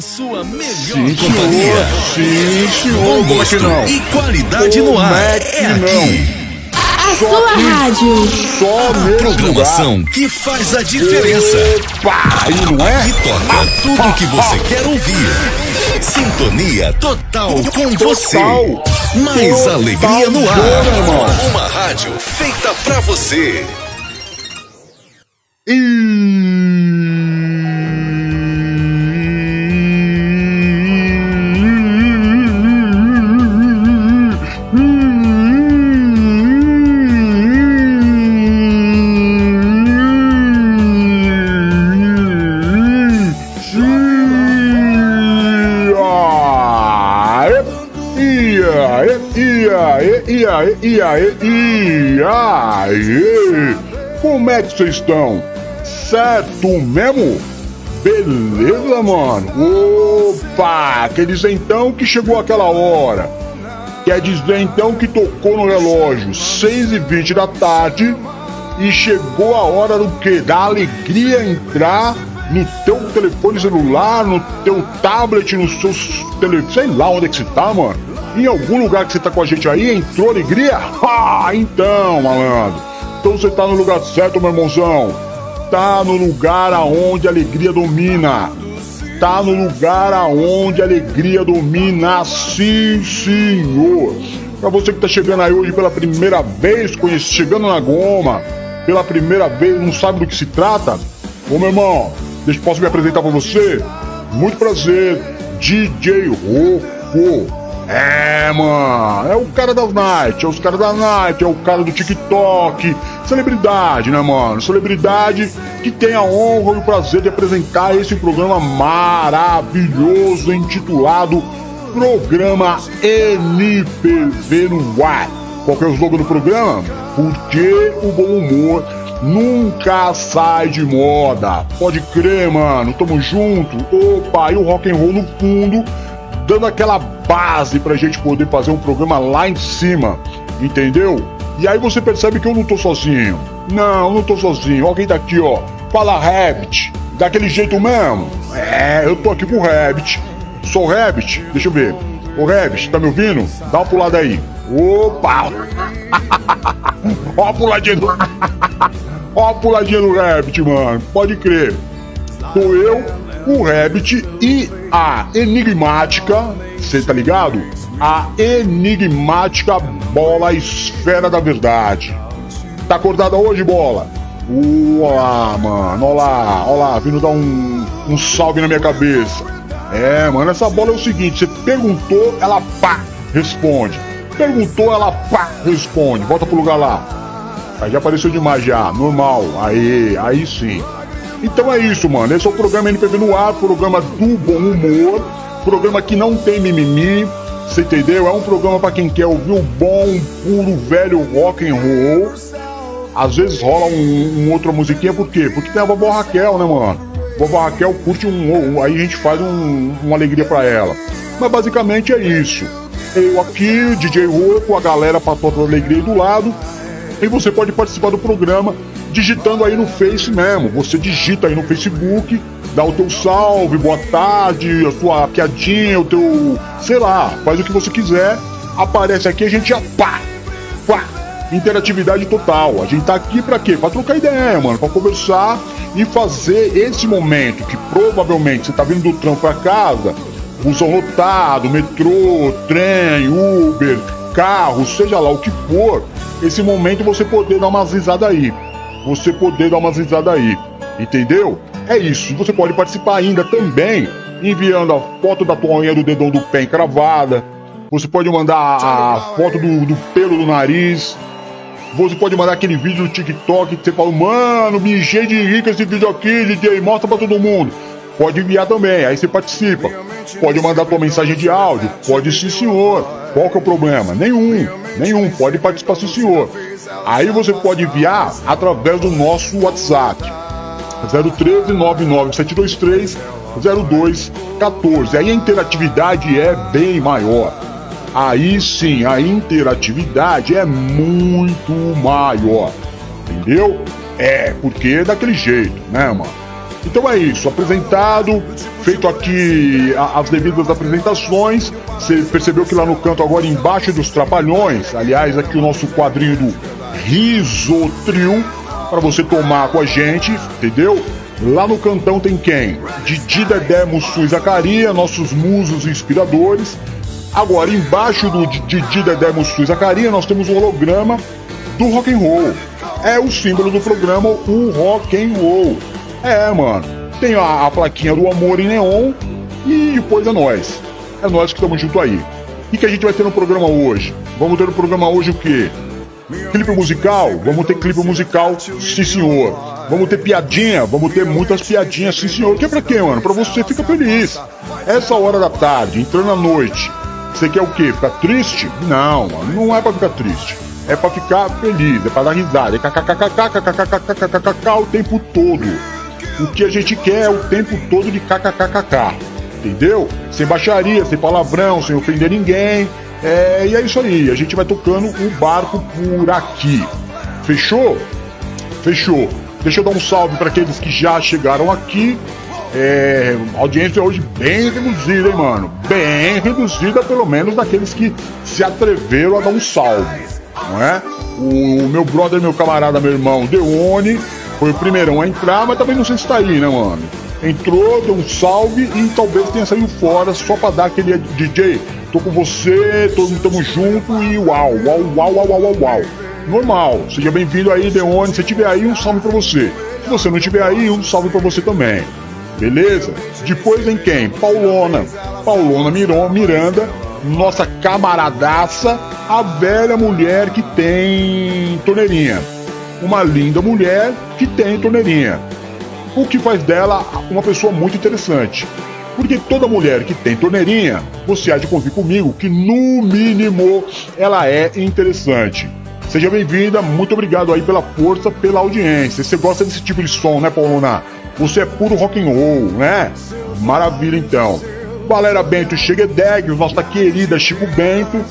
A sua melhor sim, companhia. Sim, senhor. Bom gosto não? e qualidade no ar. É, aqui. A só sua aqui, rádio. Só a programação lugar. que faz a diferença. Opa, e não é? E toca tudo o que você quer ouvir. Sintonia total com total. você. Mais total alegria no ar. Uma rádio feita pra você. E aí, e aí? Como é que vocês estão? Certo mesmo? Beleza, mano? Opa! Quer dizer então que chegou aquela hora. Quer dizer então que tocou no relógio 6 e 20 da tarde e chegou a hora do que? Da alegria entrar no teu telefone celular, no teu tablet, no seu telefone, sei lá onde é que você tá, mano em algum lugar que você tá com a gente aí, entrou alegria? Ah, então, malandro. Então você tá no lugar certo, meu irmãozão. Tá no lugar aonde a alegria domina. Tá no lugar aonde a alegria domina, sim, senhor. Pra você que tá chegando aí hoje pela primeira vez, chegando na goma, pela primeira vez, não sabe do que se trata? Ô meu irmão, deixa posso me apresentar pra você? Muito prazer, DJ Rocco. É, mano, é o cara das night, é os caras da night, é o cara do TikTok. Celebridade, né, mano? Celebridade que tem a honra e o prazer de apresentar esse programa maravilhoso intitulado Programa NPV no ar. Qual que é o slogan do programa? Porque o bom humor nunca sai de moda. Pode crer, mano. Tamo junto. Opa, e o rock and roll no fundo dando aquela base pra gente poder fazer um programa lá em cima, entendeu? E aí você percebe que eu não tô sozinho. Não, não tô sozinho. Alguém tá aqui, ó. Fala Rabbit. Daquele jeito mesmo. É, eu tô aqui com o Rabbit. Sou Rabbit. Deixa eu ver. Ô Rabbit, tá me ouvindo? Dá uma pulada aí. Opa! ó a puladinha do. ó a puladinha do Rabbit, mano. Pode crer. Sou eu o Rabbit e a enigmática, você tá ligado? A enigmática bola esfera da verdade. Tá acordada hoje, bola? Olá, mano, olá, olá, vindo dar um, um salve na minha cabeça. É, mano, essa bola é o seguinte: você perguntou, ela pá, responde. Perguntou, ela pá, responde. Volta pro lugar lá. Aí já apareceu demais já, normal. Aí, aí sim. Então é isso, mano. Esse é o programa NPV no ar, programa do bom humor, programa que não tem mimimi, você entendeu? É um programa para quem quer ouvir o bom, puro, velho rock and roll. Às vezes rola um, um outra musiquinha, por quê? Porque tem a vovó Raquel, né, mano? Vovó Raquel curte um, aí a gente faz um, uma alegria para ela. Mas basicamente é isso. Eu aqui, DJ Rô, com a galera pra toda alegria do lado. E você pode participar do programa digitando aí no Face mesmo. Você digita aí no Facebook, dá o teu salve, boa tarde, a sua piadinha, o teu. sei lá, faz o que você quiser. Aparece aqui, a gente já pá, pá, interatividade total. A gente tá aqui pra quê? Pra trocar ideia, mano, pra conversar e fazer esse momento que provavelmente você tá vindo do trampo pra casa, busão lotado, metrô, trem, Uber, carro, seja lá o que for, esse momento você poder dar umas risadas aí você poder dar umas risadas aí. Entendeu? É isso. Você pode participar ainda também enviando a foto da tua unha do dedão do pé encravada. Você pode mandar a foto do, do pelo do nariz. Você pode mandar aquele vídeo no TikTok que você fala, mano, me enchei de rico esse vídeo aqui, DJ, mostra pra todo mundo. Pode enviar também, aí você participa. Pode mandar tua mensagem de áudio, pode sim senhor. Qual que é o problema? Nenhum, nenhum, pode participar sim senhor. Aí você pode enviar através do nosso WhatsApp. 013 99723 0214. Aí a interatividade é bem maior. Aí sim, a interatividade é muito maior. Entendeu? É, porque é daquele jeito, né, mano? Então é isso, apresentado, feito aqui as devidas apresentações. Você percebeu que lá no canto, agora embaixo dos Trapalhões, aliás, aqui o nosso quadrinho do Risotril, para você tomar com a gente, entendeu? Lá no cantão tem quem? Didi Dedé Mussu e Zacaria, nossos musos inspiradores. Agora, embaixo do Didi Dedé Mussu e Zacaria, nós temos o holograma do rock and roll. É o símbolo do programa, o rock and roll. É, mano. Tem a, plaquinha do amor em neon e depois é nós. É nós que estamos junto aí. O que a gente vai ter no programa hoje? Vamos ter no programa hoje o quê? Clipe musical? Vamos ter clipe musical, sim senhor. Vamos ter piadinha? Vamos ter muitas piadinhas, sim senhor. Que é pra quê, mano? Pra você ficar feliz. Essa hora da tarde, entrando à noite, você quer o quê? Ficar triste? Não, mano, não é pra ficar triste. É pra ficar feliz, é pra dar risada. É kkkkkkkkkkkkkk o tempo todo. O que a gente quer é o tempo todo de kkkkkk. Entendeu? Sem baixaria, sem palavrão, sem ofender ninguém. É, e é isso aí, a gente vai tocando o barco por aqui. Fechou? Fechou. Deixa eu dar um salve para aqueles que já chegaram aqui. É, audiência hoje bem reduzida, hein, mano? Bem reduzida, pelo menos daqueles que se atreveram a dar um salve, não é? O meu brother, meu camarada, meu irmão, Deone, foi o primeirão a entrar, mas também não sei se tá aí, né, mano? Entrou, deu um salve e talvez tenha saído fora só pra dar aquele DJ. Tô com você, todo mundo tamo junto e uau, uau, uau, uau, uau, uau. Normal, seja bem-vindo aí, Deone. Se tiver aí, um salve pra você. Se você não tiver aí, um salve pra você também. Beleza? Depois em quem? Paulona. Paulona Miron, Miranda, nossa camaradaça, a velha mulher que tem torneirinha uma linda mulher que tem torneirinha. O que faz dela uma pessoa muito interessante. Porque toda mulher que tem torneirinha, você há de convir comigo que no mínimo ela é interessante. Seja bem-vinda, muito obrigado aí pela força, pela audiência. Você gosta desse tipo de som, né, Paulona? Você é puro rock and roll, né? Maravilha então. Galera Bento Cheguedeg, nossa querida Chico Bento,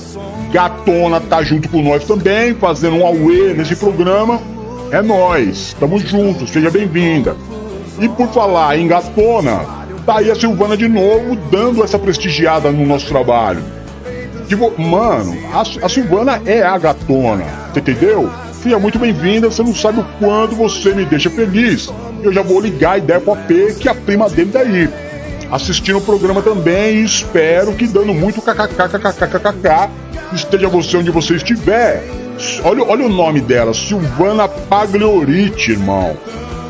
Gatona tá junto com nós também, fazendo um auê nesse programa. É nós, estamos juntos, seja bem-vinda. E por falar em gatona, tá aí a Silvana de novo dando essa prestigiada no nosso trabalho. Tipo, mano, a, a Silvana é a gatona, você entendeu? Seja muito bem-vinda, você não sabe o quanto você me deixa feliz. Eu já vou ligar a ideia pro AP que a prima dele tá aí. Assistindo o programa também e espero que dando muito kkkkkkk esteja você onde você estiver Olha, olha o nome dela, Silvana Pagliorite, irmão.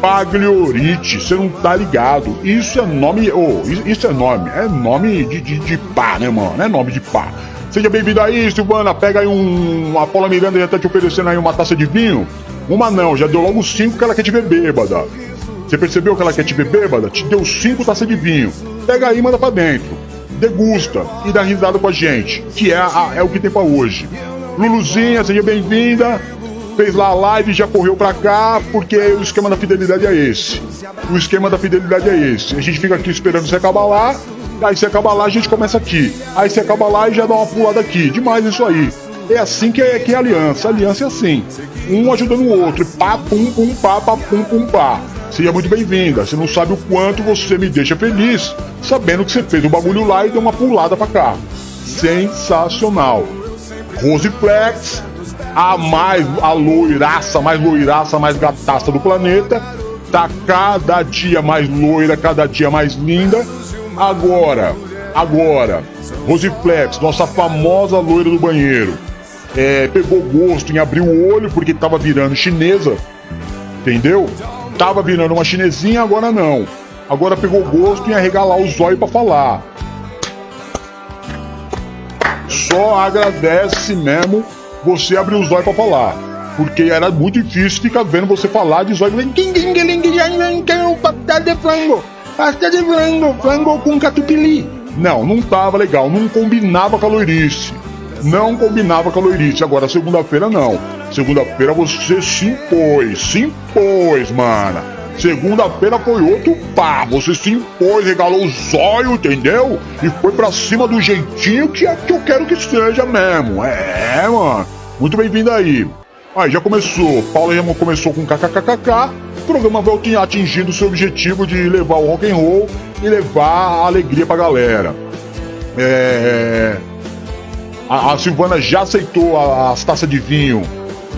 Pagliorite, você não tá ligado. Isso é nome. Oh, isso é nome. É nome de, de, de pá, né, mano? É nome de pá. Seja bem-vindo aí, Silvana. Pega aí um. A Paula Miranda já tá te oferecendo aí uma taça de vinho. Uma não, já deu logo cinco que ela quer te ver bêbada. Você percebeu que ela quer te ver bêbada? Te deu cinco taças de vinho. Pega aí e manda pra dentro. Degusta e dá risada com a gente. Que é, a, é o que tem pra hoje. Luluzinha, seja bem-vinda. Fez lá a live, já correu pra cá, porque o esquema da fidelidade é esse. O esquema da fidelidade é esse. A gente fica aqui esperando você acabar lá, aí você acaba lá, a gente começa aqui. Aí você acaba lá e já dá uma pulada aqui. Demais isso aí. É assim que é, que é aliança. aliança é assim. Um ajudando o outro. Pá, pum, pum, pá, pá, pum, pum, pá. Seja muito bem-vinda. Você não sabe o quanto você me deixa feliz sabendo que você fez o bagulho lá e deu uma pulada pra cá. Sensacional. Roseflex, a mais a loiraça, mais loiraça, mais gataça do planeta, tá cada dia mais loira, cada dia mais linda. Agora, agora, Roseflex, nossa famosa loira do banheiro, é, pegou gosto em abrir o olho porque tava virando chinesa, entendeu? Tava virando uma chinesinha, agora não. Agora pegou gosto em arregalar os olhos para falar só agradece mesmo você abrir os olhos pra falar. Porque era muito difícil ficar vendo você falar de zóio. Pasta de frango, pasta de frango, frango com catupiry. Não, não tava legal, não combinava com a loirice. Não combinava com a loirice. Agora, segunda-feira não. Segunda-feira você se impôs, se impôs, mana. Segunda-feira foi outro pá. Você se impôs, regalou o zóio, entendeu? E foi pra cima do jeitinho que, é, que eu quero que seja mesmo. É, mano. Muito bem-vindo aí. Aí já começou. Paulo já começou com kkkk. programa vai atingindo o seu objetivo de levar o rock and roll e levar a alegria pra galera. É... A, a Silvana já aceitou as taças de vinho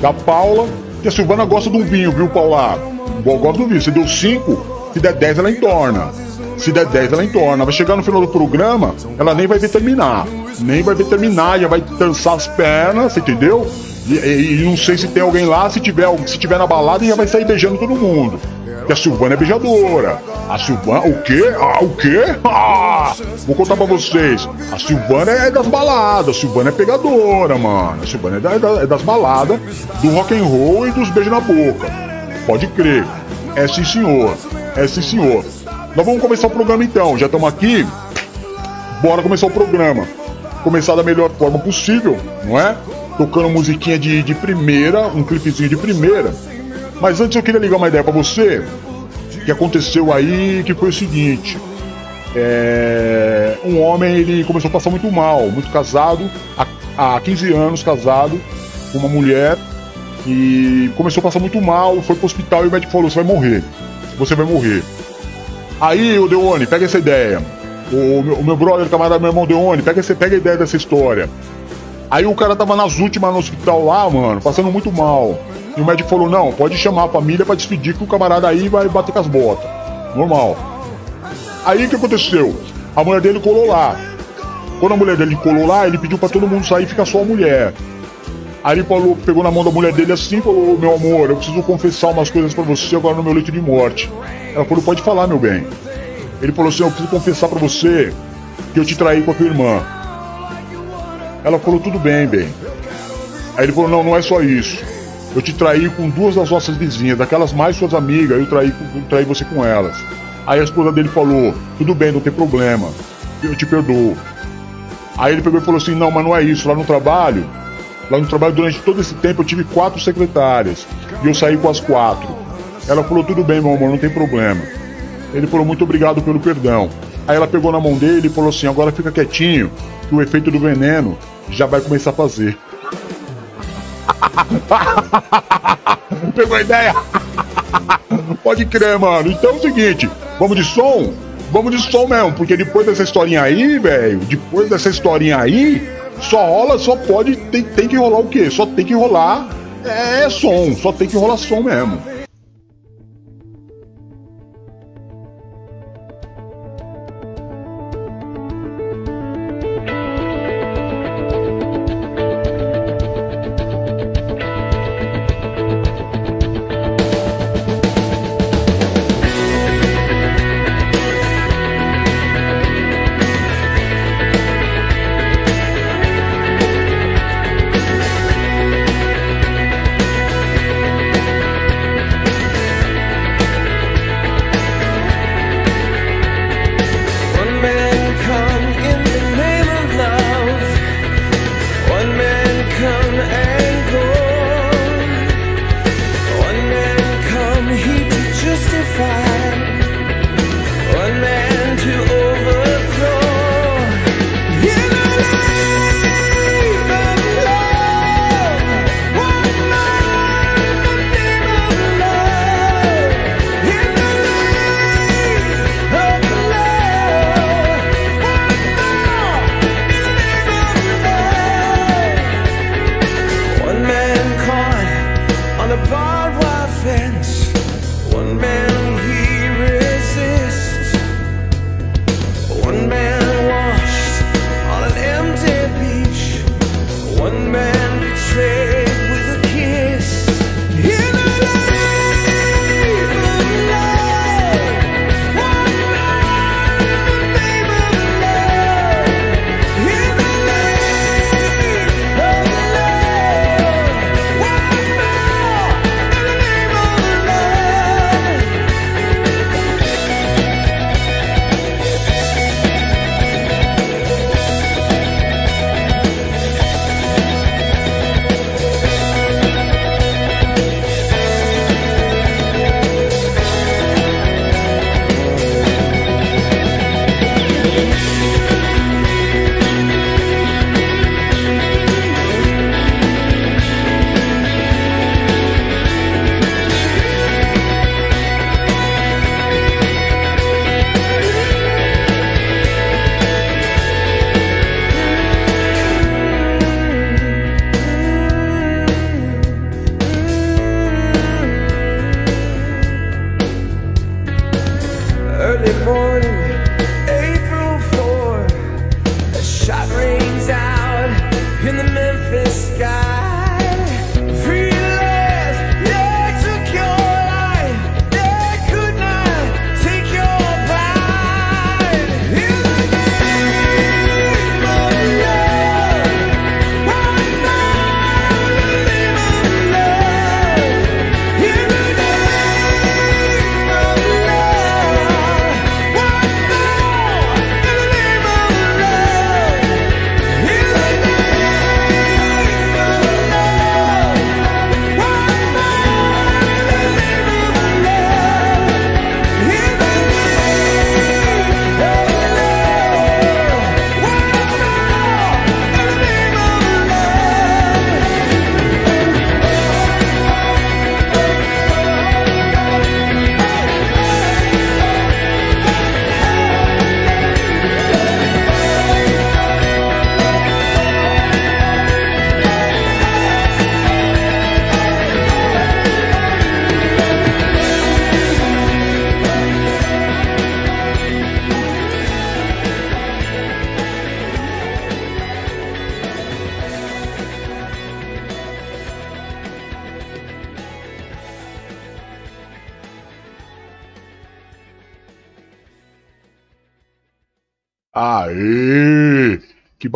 da Paula, e a Silvana gosta de um vinho, viu, Paula? Gosta do vinho. Você deu 5, se der 10 ela entorna. Se der 10 ela entorna. Vai chegar no final do programa, ela nem vai ver terminar. Nem vai ver terminar, já vai dançar as pernas, entendeu? E, e, e, não sei se tem alguém lá, se tiver, se tiver na balada, já vai sair beijando todo mundo. Porque a Silvana é beijadora. A Silvana, o quê? Ah, o quê? Ah, vou contar pra vocês. A Silvana é das baladas, a Silvana é pegadora, mano. A Silvana é, da, é das baladas, do rock and roll e dos beijos na boca. Pode crer. É sim, senhor. É sim, senhor. Nós vamos começar o programa então. Já estamos aqui. Bora começar o programa. Começar da melhor forma possível, não é? tocando musiquinha de, de primeira, um clipezinho de primeira. Mas antes eu queria ligar uma ideia para você, que aconteceu aí, que foi o seguinte. É, um homem ele começou a passar muito mal, muito casado, há, há 15 anos casado com uma mulher e começou a passar muito mal, foi pro hospital e o médico falou: você vai morrer, você vai morrer. Aí o Deone, pega essa ideia. O meu, o meu brother, camarada, meu irmão Deone, pega, essa, pega a ideia dessa história. Aí o cara tava nas últimas no hospital lá, mano, passando muito mal. E o médico falou: não, pode chamar a família para despedir que o camarada aí vai bater com as botas. Normal. Aí o que aconteceu? A mulher dele colou lá. Quando a mulher dele colou lá, ele pediu para todo mundo sair e ficar só a mulher. Aí ele falou, pegou na mão da mulher dele assim e falou: Meu amor, eu preciso confessar umas coisas para você agora no meu leito de morte. Ela falou: Pode falar, meu bem. Ele falou assim: Eu preciso confessar para você que eu te traí com a tua irmã. Ela falou, tudo bem, bem. Aí ele falou, não, não é só isso. Eu te traí com duas das nossas vizinhas, daquelas mais suas amigas, eu traí, eu traí você com elas. Aí a esposa dele falou, tudo bem, não tem problema. Eu te perdoo. Aí ele pegou e falou assim, não, mas não é isso. Lá no trabalho, lá no trabalho, durante todo esse tempo, eu tive quatro secretárias. E eu saí com as quatro. Ela falou, tudo bem, meu amor, não tem problema. Ele falou, muito obrigado pelo perdão. Aí ela pegou na mão dele e falou assim, agora fica quietinho, que o efeito do veneno já vai começar a fazer. Pegou a ideia? Pode crer, mano. Então é o seguinte, vamos de som? Vamos de som mesmo, porque depois dessa historinha aí, velho, depois dessa historinha aí, só rola, só pode, tem, tem que rolar o quê? Só tem que rolar é som, só tem que rolar som mesmo.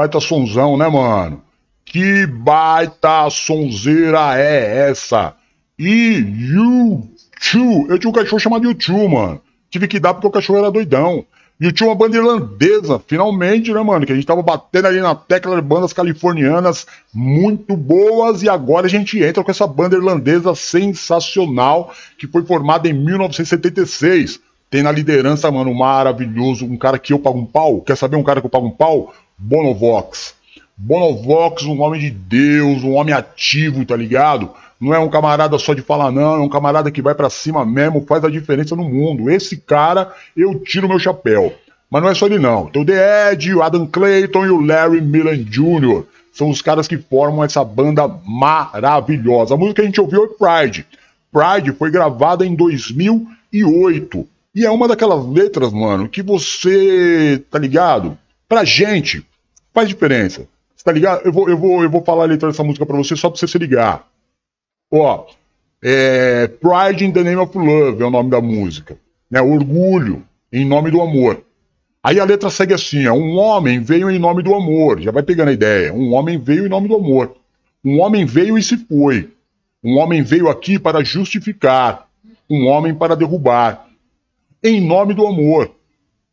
Baita sonzão, né, mano? Que baita sonzeira é essa? E YouTube. Eu tinha um cachorro chamado YouTube, mano. Tive que dar porque o cachorro era doidão. E tinha uma banda irlandesa, finalmente, né, mano? Que a gente tava batendo ali na tecla de bandas californianas muito boas. E agora a gente entra com essa banda irlandesa sensacional que foi formada em 1976. Tem na liderança, mano, maravilhoso, um cara que eu pago um pau. Quer saber um cara que eu pago um pau? Bonovox. Bonovox, um homem de Deus, um homem ativo, tá ligado? Não é um camarada só de falar não, é um camarada que vai para cima mesmo, faz a diferença no mundo. Esse cara, eu tiro meu chapéu. Mas não é só ele não. Tem o The Ed, o Adam Clayton e o Larry Millen Jr. São os caras que formam essa banda maravilhosa. A música que a gente ouviu é Pride. Pride foi gravada em 2008. E é uma daquelas letras, mano, que você, tá ligado? Pra gente, faz diferença. Tá ligado? Eu vou, eu vou, eu vou falar a letra dessa música pra você só pra você se ligar. Ó, é, Pride in the Name of Love é o nome da música. Né? Orgulho em nome do amor. Aí a letra segue assim: ó, um homem veio em nome do amor. Já vai pegando a ideia. Um homem veio em nome do amor. Um homem veio e se foi. Um homem veio aqui para justificar. Um homem para derrubar. Em nome do amor.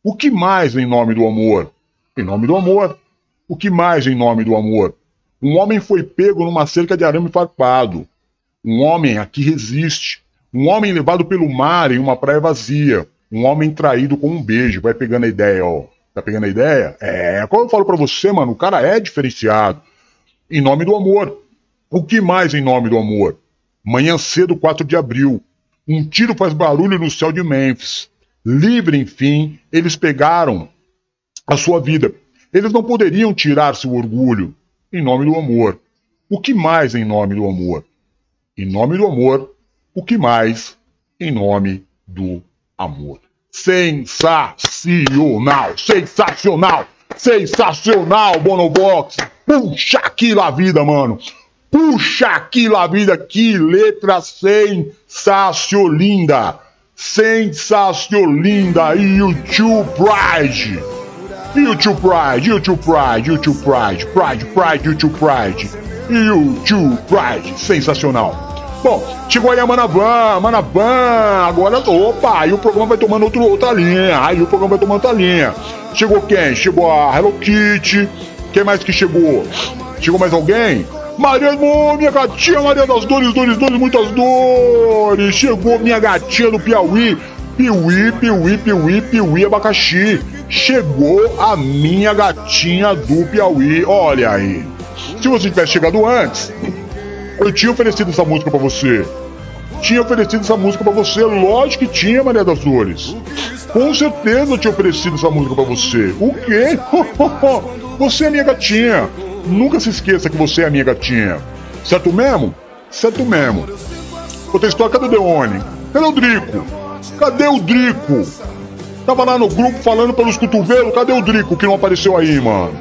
O que mais em nome do amor? Em nome do amor. O que mais em nome do amor? Um homem foi pego numa cerca de arame farpado. Um homem aqui resiste. Um homem levado pelo mar em uma praia vazia. Um homem traído com um beijo. Vai pegando a ideia, ó. Tá pegando a ideia? É, como eu falo para você, mano, o cara é diferenciado. Em nome do amor. O que mais em nome do amor? Manhã cedo, 4 de abril. Um tiro faz barulho no céu de Memphis. Livre, enfim, eles pegaram a sua vida. Eles não poderiam tirar seu orgulho. Em nome do amor. O que mais em nome do amor? Em nome do amor, o que mais? Em nome do amor. Sensacional! Sensacional! Sensacional, Bonobox! Puxa aquilo a vida, mano! Puxa aquilo a vida! Que letra sensacional! Sensacional! E Tio Pride! E Tio Pride! E Tio Pride! E Tio Pride! Pride, Pride, e Tio Pride! e Tio Pride. Sensacional. Bom, chegou aí a Manavan, Manavan, agora, opa, aí o programa vai tomando outro, outra linha, aí o programa vai tomando outra linha. Chegou quem? Chegou a Hello Kitty, quem mais que chegou? Chegou mais alguém? Maria, minha gatinha, Maria das Dores, Dores, Dores, muitas dores. Chegou minha gatinha do Piauí, Piuí, Piuí, Piuí, Piuí, abacaxi. Chegou a minha gatinha do Piauí, olha aí. Se você tivesse chegado antes, eu tinha oferecido essa música para você. Tinha oferecido essa música para você, lógico que tinha, Maria das Dores. Com certeza eu tinha oferecido essa música para você. O quê? você é minha gatinha. Nunca se esqueça que você é minha gatinha. Certo mesmo? Certo mesmo. Outra história, cadê o Deone? Cadê o Drico? Cadê o Drico? Tava lá no grupo falando pelos cotovelos, cadê o Drico que não apareceu aí, mano?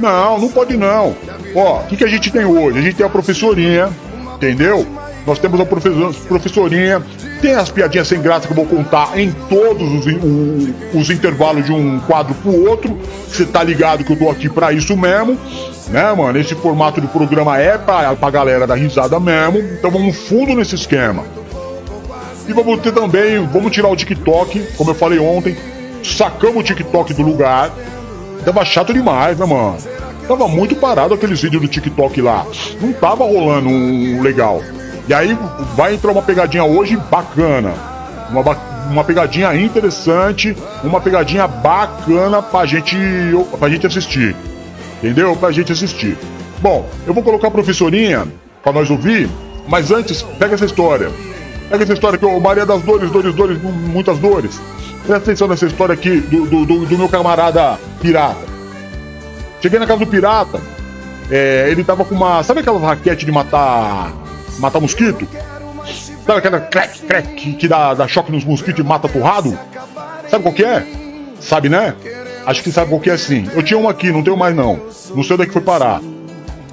Não, não pode não. Ó, o que, que a gente tem hoje? A gente tem a professorinha, entendeu? Nós temos a professor, professorinha, tem as piadinhas sem graça que eu vou contar em todos os, o, os intervalos de um quadro pro outro. Você tá ligado que eu tô aqui pra isso mesmo, né, mano? Esse formato de programa é pra, pra galera dar risada mesmo. Então vamos fundo nesse esquema. E vamos ter também, vamos tirar o TikTok, como eu falei ontem, sacamos o TikTok do lugar. Tava chato demais, né, mano? Tava muito parado aqueles vídeos do TikTok lá. Não tava rolando um legal. E aí vai entrar uma pegadinha hoje bacana. Uma, uma pegadinha interessante, uma pegadinha bacana pra gente, pra gente assistir. Entendeu? Pra gente assistir. Bom, eu vou colocar a professorinha pra nós ouvir, mas antes, pega essa história. Pega essa história aqui, o Maria das Dores, Dores, Dores, muitas dores. Presta atenção nessa história aqui do, do, do, do meu camarada pirata. Cheguei na casa do pirata, é, ele tava com uma. Sabe aquela raquete de matar. Matar mosquito? Sabe aquela crack, crack que, dá, dá choque nos mosquitos e mata torrado? Sabe qual que é? Sabe, né? Acho que sabe qual que é sim. Eu tinha uma aqui, não tenho mais não. Não sei onde é que foi parar.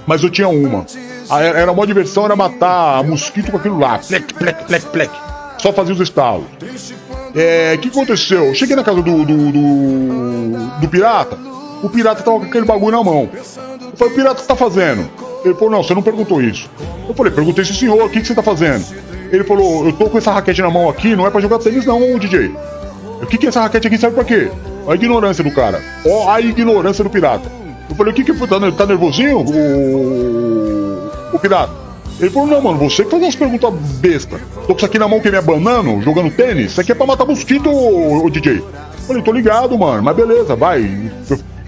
Mas eu tinha uma. Era uma diversão, era matar mosquito com aquilo lá. Plec, plec, plec, plec. Só fazia os estalos. É, o que aconteceu? Cheguei na casa do, do, do, do pirata, o pirata tava com aquele bagulho na mão. Eu falei, pirata, o que tá fazendo? Ele falou, não, você não perguntou isso. Eu falei, perguntei esse senhor, o que, que você tá fazendo? Ele falou, eu tô com essa raquete na mão aqui, não é pra jogar tênis não, DJ. O que, que essa raquete aqui serve pra quê? A ignorância do cara. Ó, a ignorância do pirata. Eu falei, o que que? Tá, tá nervosinho, o... o pirata? Ele falou, não, mano, você que faz umas perguntas besta. Tô com isso aqui na mão que é minha banana, jogando tênis. Isso aqui é pra matar mosquito, ô, DJ. Eu falei, tô ligado, mano, mas beleza, vai.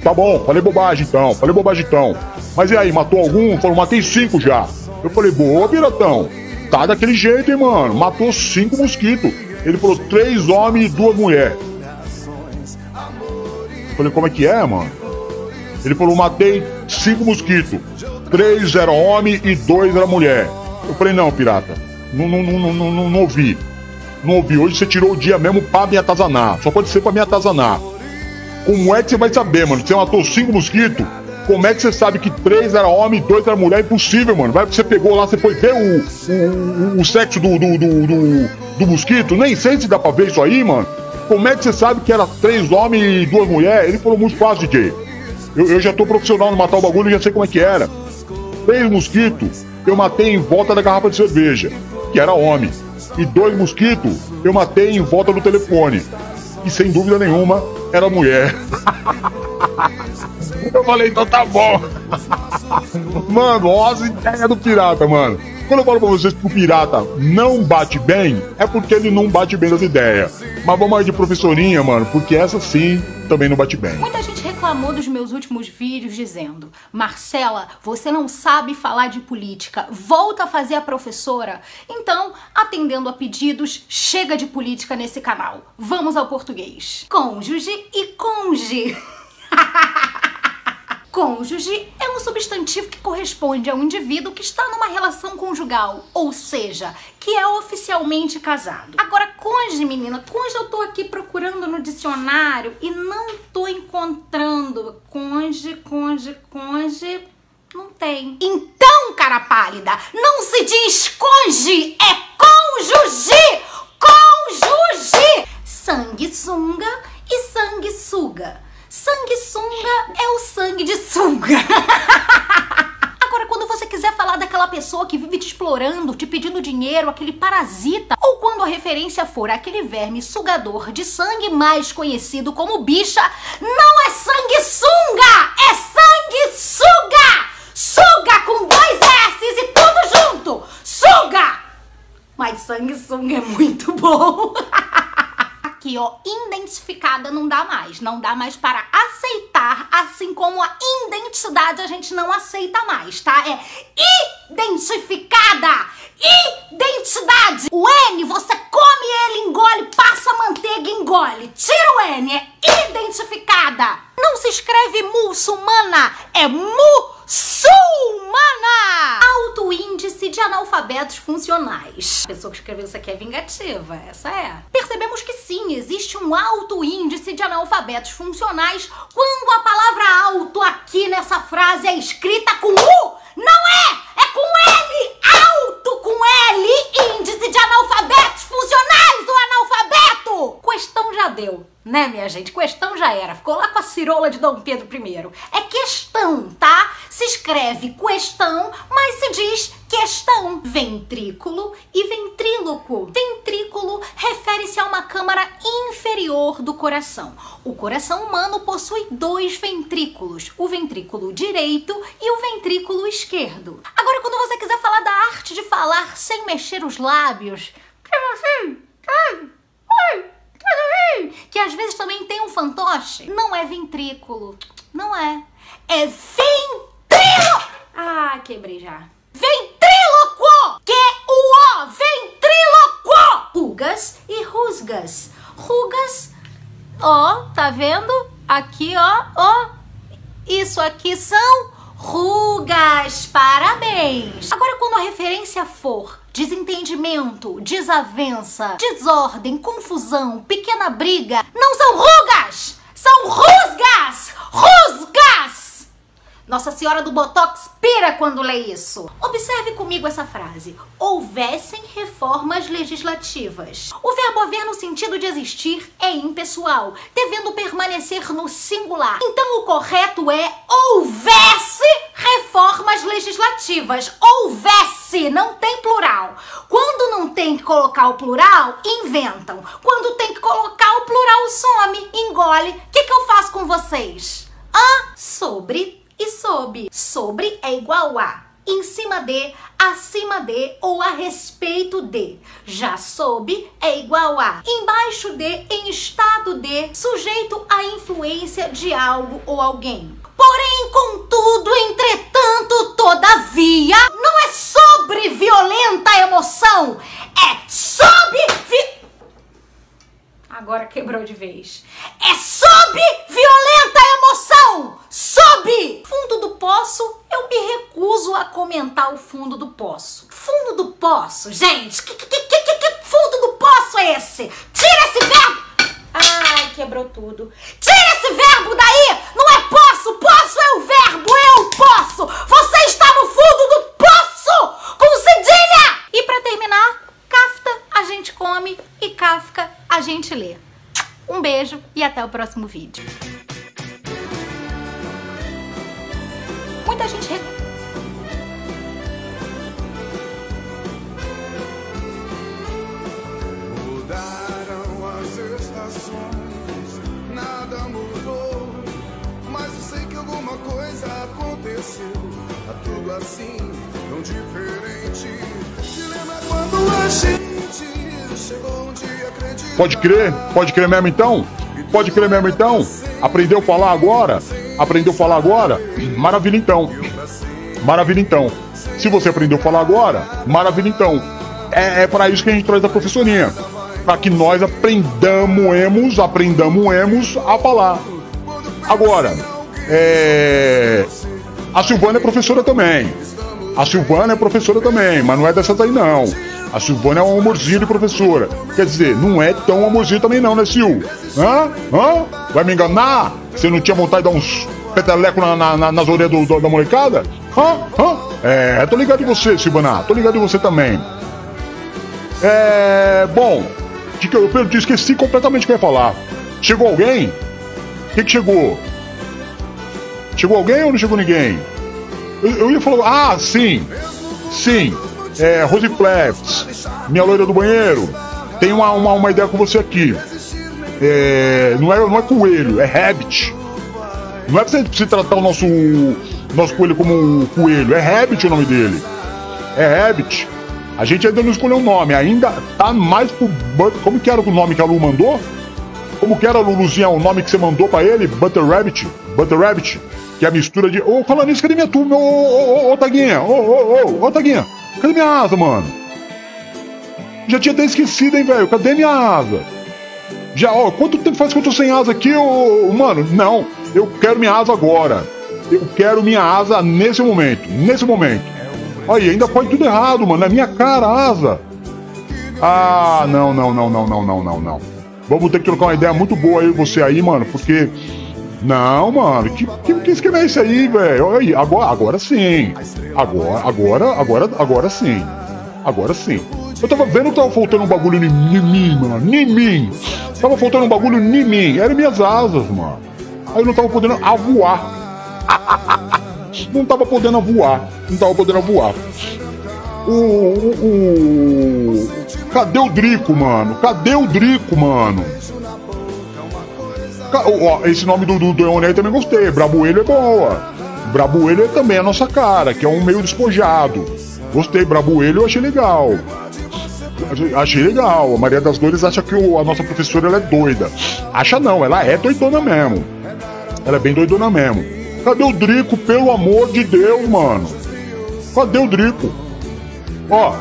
Tá bom, falei bobagem então, falei bobagem então. Mas e aí, matou algum? Falou, matei cinco já. Eu falei, boa, piratão. Tá daquele jeito, hein, mano. Matou cinco mosquitos. Ele falou, três homens e duas mulheres. Eu falei, como é que é, mano? Ele falou, matei cinco mosquitos. Três eram homem e dois era mulher. Eu falei, não, pirata. Não, não, não, não, não, não ouvi. Não ouvi. Hoje você tirou o dia mesmo pra me atazanar. Só pode ser pra me atazanar. Como é que você vai saber, mano? Você matou cinco mosquitos? Como é que você sabe que três era homem e dois era mulher? É impossível, mano. Vai que você pegou lá, você foi ver o, o, o sexo do, do, do, do, do mosquito? Nem sei se dá pra ver isso aí, mano. Como é que você sabe que era três homens e duas mulheres? Ele falou muito fácil, DJ. Eu, eu já tô profissional no matar o bagulho e já sei como é que era. Três mosquitos eu matei em volta da garrafa de cerveja, que era homem. E dois mosquitos eu matei em volta do telefone. E sem dúvida nenhuma, era mulher. Eu falei, então tá bom. Mano, olha as ideias do pirata, mano. Quando eu falo pra vocês que o pirata não bate bem, é porque ele não bate bem das ideias. Mas vamos aí de professorinha, mano, porque essa sim também não bate bem. Muita gente reclamou dos meus últimos vídeos dizendo: Marcela, você não sabe falar de política, volta a fazer a professora. Então, atendendo a pedidos, chega de política nesse canal. Vamos ao português. Cônjuge e conge. Cônjuge é um substantivo que corresponde a um indivíduo que está numa relação conjugal, ou seja, que é oficialmente casado. Agora, cônjuge, menina, cônjuge eu tô aqui procurando no dicionário e não tô encontrando. Cônjuge, cônjuge, cônjuge. Não tem. Então, cara pálida, não se diz cônjuge, é cônjuge! Cônjuge! Sanguessunga e sanguessuga. Sanguessunga é o sangue de sunga. Agora, quando você quiser falar daquela pessoa que vive te explorando, te pedindo dinheiro, aquele parasita, ou quando a referência for aquele verme sugador de sangue mais conhecido como bicha, não é sanguessunga, é sanguessuga! Suga com dois S e tudo junto! Suga! Mas sanguessunga é muito bom. aqui, ó, identificada não dá mais. Não dá mais para aceitar, assim como a identidade a gente não aceita mais, tá? É identificada! Identidade! O N, você come ele, engole, passa manteiga, engole. Tira o N, é identificada. Não se escreve muçulmana, é mu Sulmana! Alto índice de analfabetos funcionais. A pessoa que escreveu isso aqui é vingativa, essa é. Percebemos que sim, existe um alto índice de analfabetos funcionais quando a palavra alto aqui nessa frase é escrita com U. Não é! É com L! Alto com L! Índice de analfabetos funcionais do analfabeto! Questão já deu. Né, minha gente? Questão já era. Ficou lá com a cirola de Dom Pedro I. É questão, tá? Se escreve questão, mas se diz questão. Ventrículo e ventríloco. Ventrículo refere-se a uma câmara inferior do coração. O coração humano possui dois ventrículos, o ventrículo direito e o ventrículo esquerdo. Agora, quando você quiser falar da arte de falar sem mexer os lábios, assim, que às vezes também tem um fantoche, não é ventrículo. Não é. É ventrilo! Ah, quebrei já. Ventríloco! Q-U-O! Ventríloco! Rugas e rusgas. Rugas, ó, tá vendo? Aqui, ó, ó. Isso aqui são rugas. Parabéns! Agora, quando a referência for desentendimento, desavença, desordem, confusão, pequena briga, não são rugas, são rusgas! Rusgas! Nossa Senhora do Botox pira quando lê isso. Observe comigo essa frase. Houvessem reformas legislativas. O verbo haver no sentido de existir é impessoal, devendo permanecer no singular. Então o correto é houvesse reformas legislativas. Houvesse, não tem plural. Quando não tem que colocar o plural, inventam. Quando tem que colocar o plural, some, engole. O que, que eu faço com vocês? Ah, sobre e sob. Sobre é igual a em cima de, acima de ou a respeito de. Já sob é igual a embaixo de, em estado de, sujeito à influência de algo ou alguém. Porém, contudo, entretanto, todavia, não é sobre violenta emoção, é sob vi... Agora quebrou de vez. É sob violenta emoção! Sob! Fundo do poço, eu me recuso a comentar o fundo do poço. Fundo do poço, gente, que, que, que, que, que fundo do poço é esse? Tira esse verbo! Ai, quebrou tudo. Tira esse verbo daí! Não é poço! Poço é o verbo! Eu posso! Você está no fundo do poço! Com cedilha! E para terminar, a gente come e Kafka a gente lê. Um beijo e até o próximo vídeo. Muita gente Mudaram as estações, nada mudou. Mas eu sei que alguma coisa aconteceu. Tá tudo assim, tão diferente. Se lembra quando a gente chegou um dia acreditar. Pode crer? Pode crer mesmo então? Pode crer mesmo então? Aprendeu a falar agora? Aprendeu a falar agora? Maravilha então. Maravilha então. Se você aprendeu a falar agora, maravilha então. É, é para isso que a gente traz a professorinha. Para que nós aprendamos, aprendamos a falar. Agora, é... a Silvana é professora também. A Silvana é professora também, mas não é dessas aí não. A Silvana é um amorzinho de professora. Quer dizer, não é tão amorzinho também não, né, Sil? Hã? Hã? Vai me enganar? Você não tinha vontade de dar uns petelecos na, na, na, nas orelhas do, do, da molecada? Hã? Hã? É, tô ligado em você, Silvana. Tô ligado em você também. É. Bom, que que eu, eu esqueci completamente o que eu ia falar. Chegou alguém? O que, que chegou? Chegou alguém ou não chegou ninguém? Eu, eu ia falar. Ah, sim! Sim! É, Rose Plefts, minha loira do banheiro, tem uma, uma, uma ideia com você aqui. É, não, é, não é coelho, é rabbit. Não é pra você, tratar o nosso, nosso coelho como um coelho, é rabbit o nome dele. É rabbit. A gente ainda não escolheu o nome, ainda tá mais pro. Como que era o nome que a Lu mandou? Como que era, Luluzinha, o nome que você mandou pra ele? Butter Rabbit? Butter Rabbit? Que é a mistura de. Ô, falando nisso, cadê minha turma? Ô, ô, ô, ô, Taguinha! Ô, ô, ô, ô, Taguinha! Cadê minha asa, mano? Já tinha até esquecido, hein, velho? Cadê minha asa? Já, ó, quanto tempo faz que eu tô sem asa aqui, ô, mano? Não, eu quero minha asa agora. Eu quero minha asa nesse momento. Nesse momento. Olha, ainda pode tudo errado, mano. É minha cara, asa. Ah, não, não, não, não, não, não, não, não. Vamos ter que trocar uma ideia muito boa aí, você aí, mano, porque. Não, mano, que, que, que esquema é esse aí, velho? Olha aí, agora, agora sim. Agora, agora, agora, agora sim. Agora sim. Eu tava vendo tava faltando um bagulho em mim, mano. Em mim. Tava faltando um bagulho em mim. Eram minhas asas, mano. Aí eu não tava podendo voar. Não tava podendo voar. Não tava podendo voar. O, o, o- Cadê o Drico, mano? Cadê o Drico, mano? Ó, esse nome do, do, do também gostei. Brabuelho é boa. Brabuelho é também a nossa cara, que é um meio despojado. Gostei, Brabuelho eu achei legal. Achei- legal. A Maria das Dores acha que a nossa professora ela é doida. Acha não, ela é doidona mesmo. Ela é bem doidona mesmo. Cadê o Drico, pelo amor de Deus, mano? Cadê o Drico? Ó,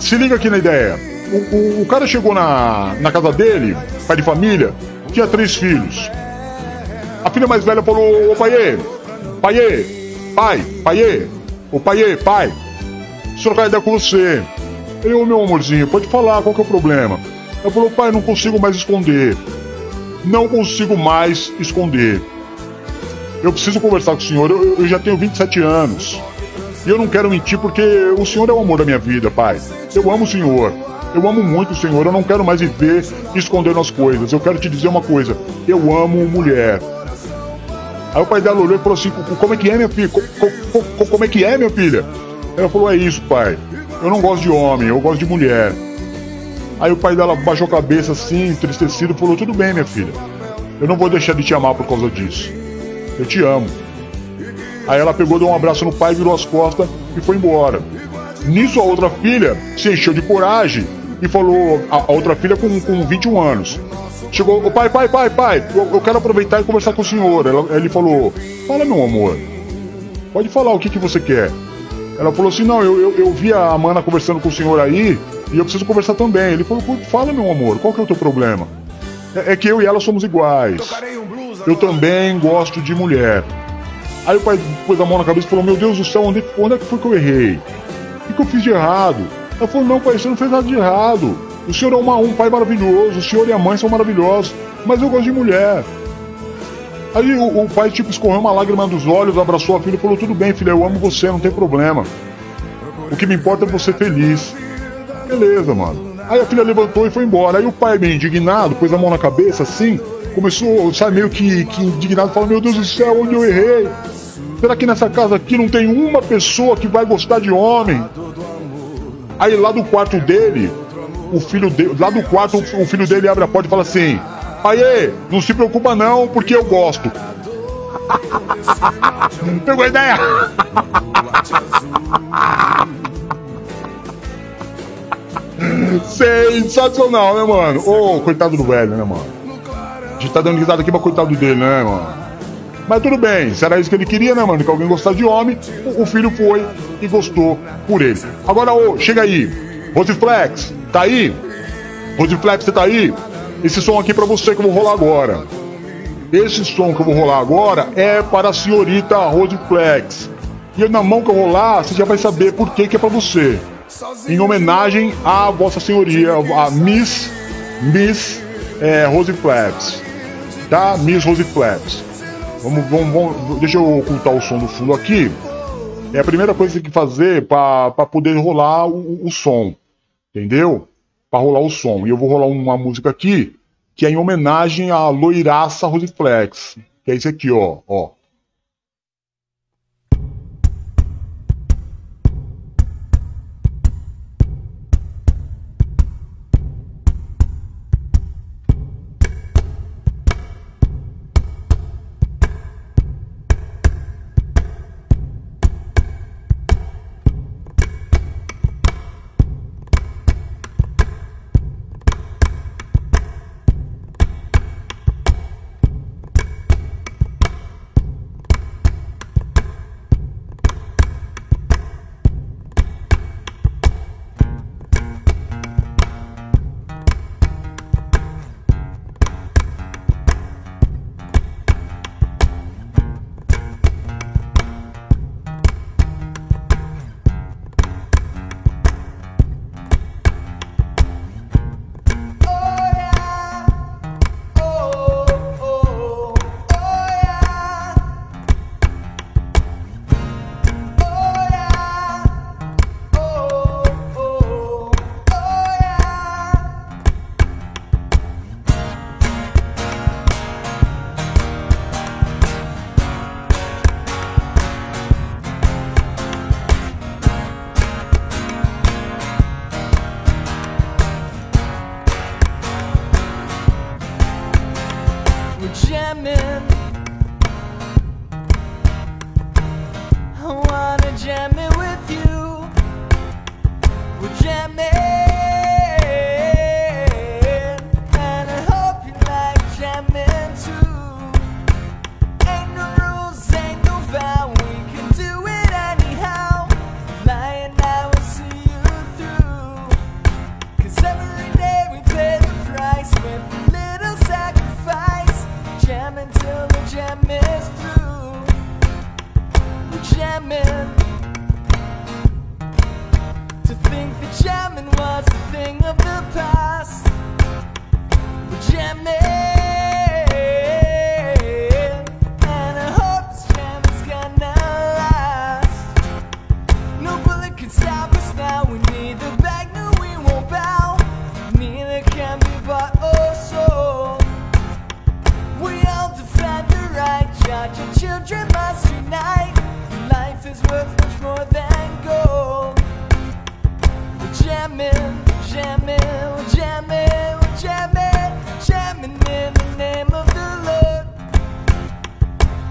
se liga aqui na ideia. O, o- o cara chegou na, na casa dele, pai de família, tinha três filhos. A filha mais velha falou, ô paiê, paiê, pai, paiê, ô paiê, pai, se trocar ideia com você. Ô meu amorzinho, pode falar, qual que é o problema? Ela falou, pai, não consigo mais esconder. Não consigo mais esconder. eu preciso conversar com o senhor. Eu, eu já tenho 27 anos. E eu não quero mentir porque o senhor é o amor da minha vida, pai. Eu amo o senhor. Eu amo muito o senhor. Eu não quero mais viver escondendo as coisas. Eu quero te dizer uma coisa. Eu amo mulher. Aí o pai dela olhou e falou assim: Como é que é, minha filha? Como é que é, minha filha? Ela falou: É isso, pai. Eu não gosto de homem, eu gosto de mulher. Aí o pai dela baixou a cabeça assim, entristecido, e falou: Tudo bem, minha filha. Eu não vou deixar de te amar por causa disso. Eu te amo. Aí ela pegou, deu um abraço no pai, virou as costas e foi embora. Nisso a outra filha se encheu de coragem e falou, a, a outra filha com, com 21 anos. Chegou, o pai, pai, pai, pai, eu, eu, quero aproveitar e conversar com o senhor. Ela, ele falou, fala meu amor, pode falar o que, que você quer. Ela falou assim, não, eu, eu, eu vi a Amanda conversando com o senhor aí e eu preciso conversar também. Ele falou, fala meu amor, qual que é o teu problema? É, é que eu e ela somos iguais. Eu também gosto de mulher. Aí o pai pôs a mão na cabeça e falou: Meu Deus do céu, onde, onde é que foi que eu errei? O que eu fiz de errado? Ela falou: Não, pai, você não fez nada de errado. O senhor é uma, um pai maravilhoso, o senhor e a mãe são maravilhosos, mas eu gosto de mulher. Aí o, o pai, tipo, escorreu uma lágrima dos olhos, abraçou a filha e falou: Tudo bem, filha, eu amo você, não tem problema. O que me importa é você feliz. Beleza, mano. Aí a filha levantou e foi embora. Aí o pai, meio indignado, pôs a mão na cabeça assim, começou, sabe, meio que, que indignado, falou: Meu Deus do céu, onde eu errei? Será que nessa casa aqui não tem uma pessoa que vai gostar de homem? Aí lá do quarto dele, o filho dele, lá do quarto, o filho dele abre a porta e fala assim: Aê, não se preocupa não, porque eu gosto. Pegou a ideia? Sensacional, né, mano? Ô, oh, coitado do velho, né, mano? A gente tá dando risada aqui pra coitado dele, né, mano? Mas tudo bem, se era isso que ele queria, né, mano? Que alguém gostasse de homem, o filho foi e gostou por ele. Agora, ô, chega aí. Rosiflex, tá aí? Rosiflex, você tá aí? Esse som aqui pra você que eu vou rolar agora. Esse som que eu vou rolar agora é para a senhorita Rosiflex. E na mão que eu rolar, você já vai saber por que, que é pra você. Em homenagem à Vossa Senhoria, a Miss, Miss é, Rosiflex. Tá? Miss Rosiflex. Vamos, vamos, vamos, deixa eu ocultar o som do fundo aqui. É a primeira coisa que tem que fazer para poder rolar o, o som. Entendeu? Para rolar o som. E eu vou rolar uma música aqui que é em homenagem à loiraça Rosiflex. Que é esse aqui, ó. ó.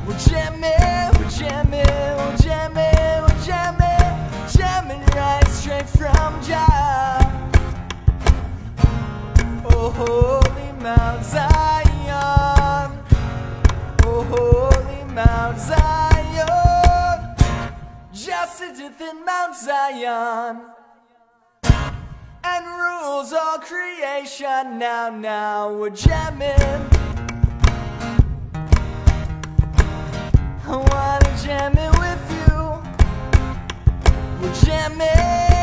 We're jamming, we're jamming, we're jamming, we're jamming, jamming right straight from Jah. Oh, holy Mount Zion. Oh, holy Mount Zion. Just sitting in Mount Zion and rules all creation. Now, now we're jamming. I wanna jam it with you. We're jamming.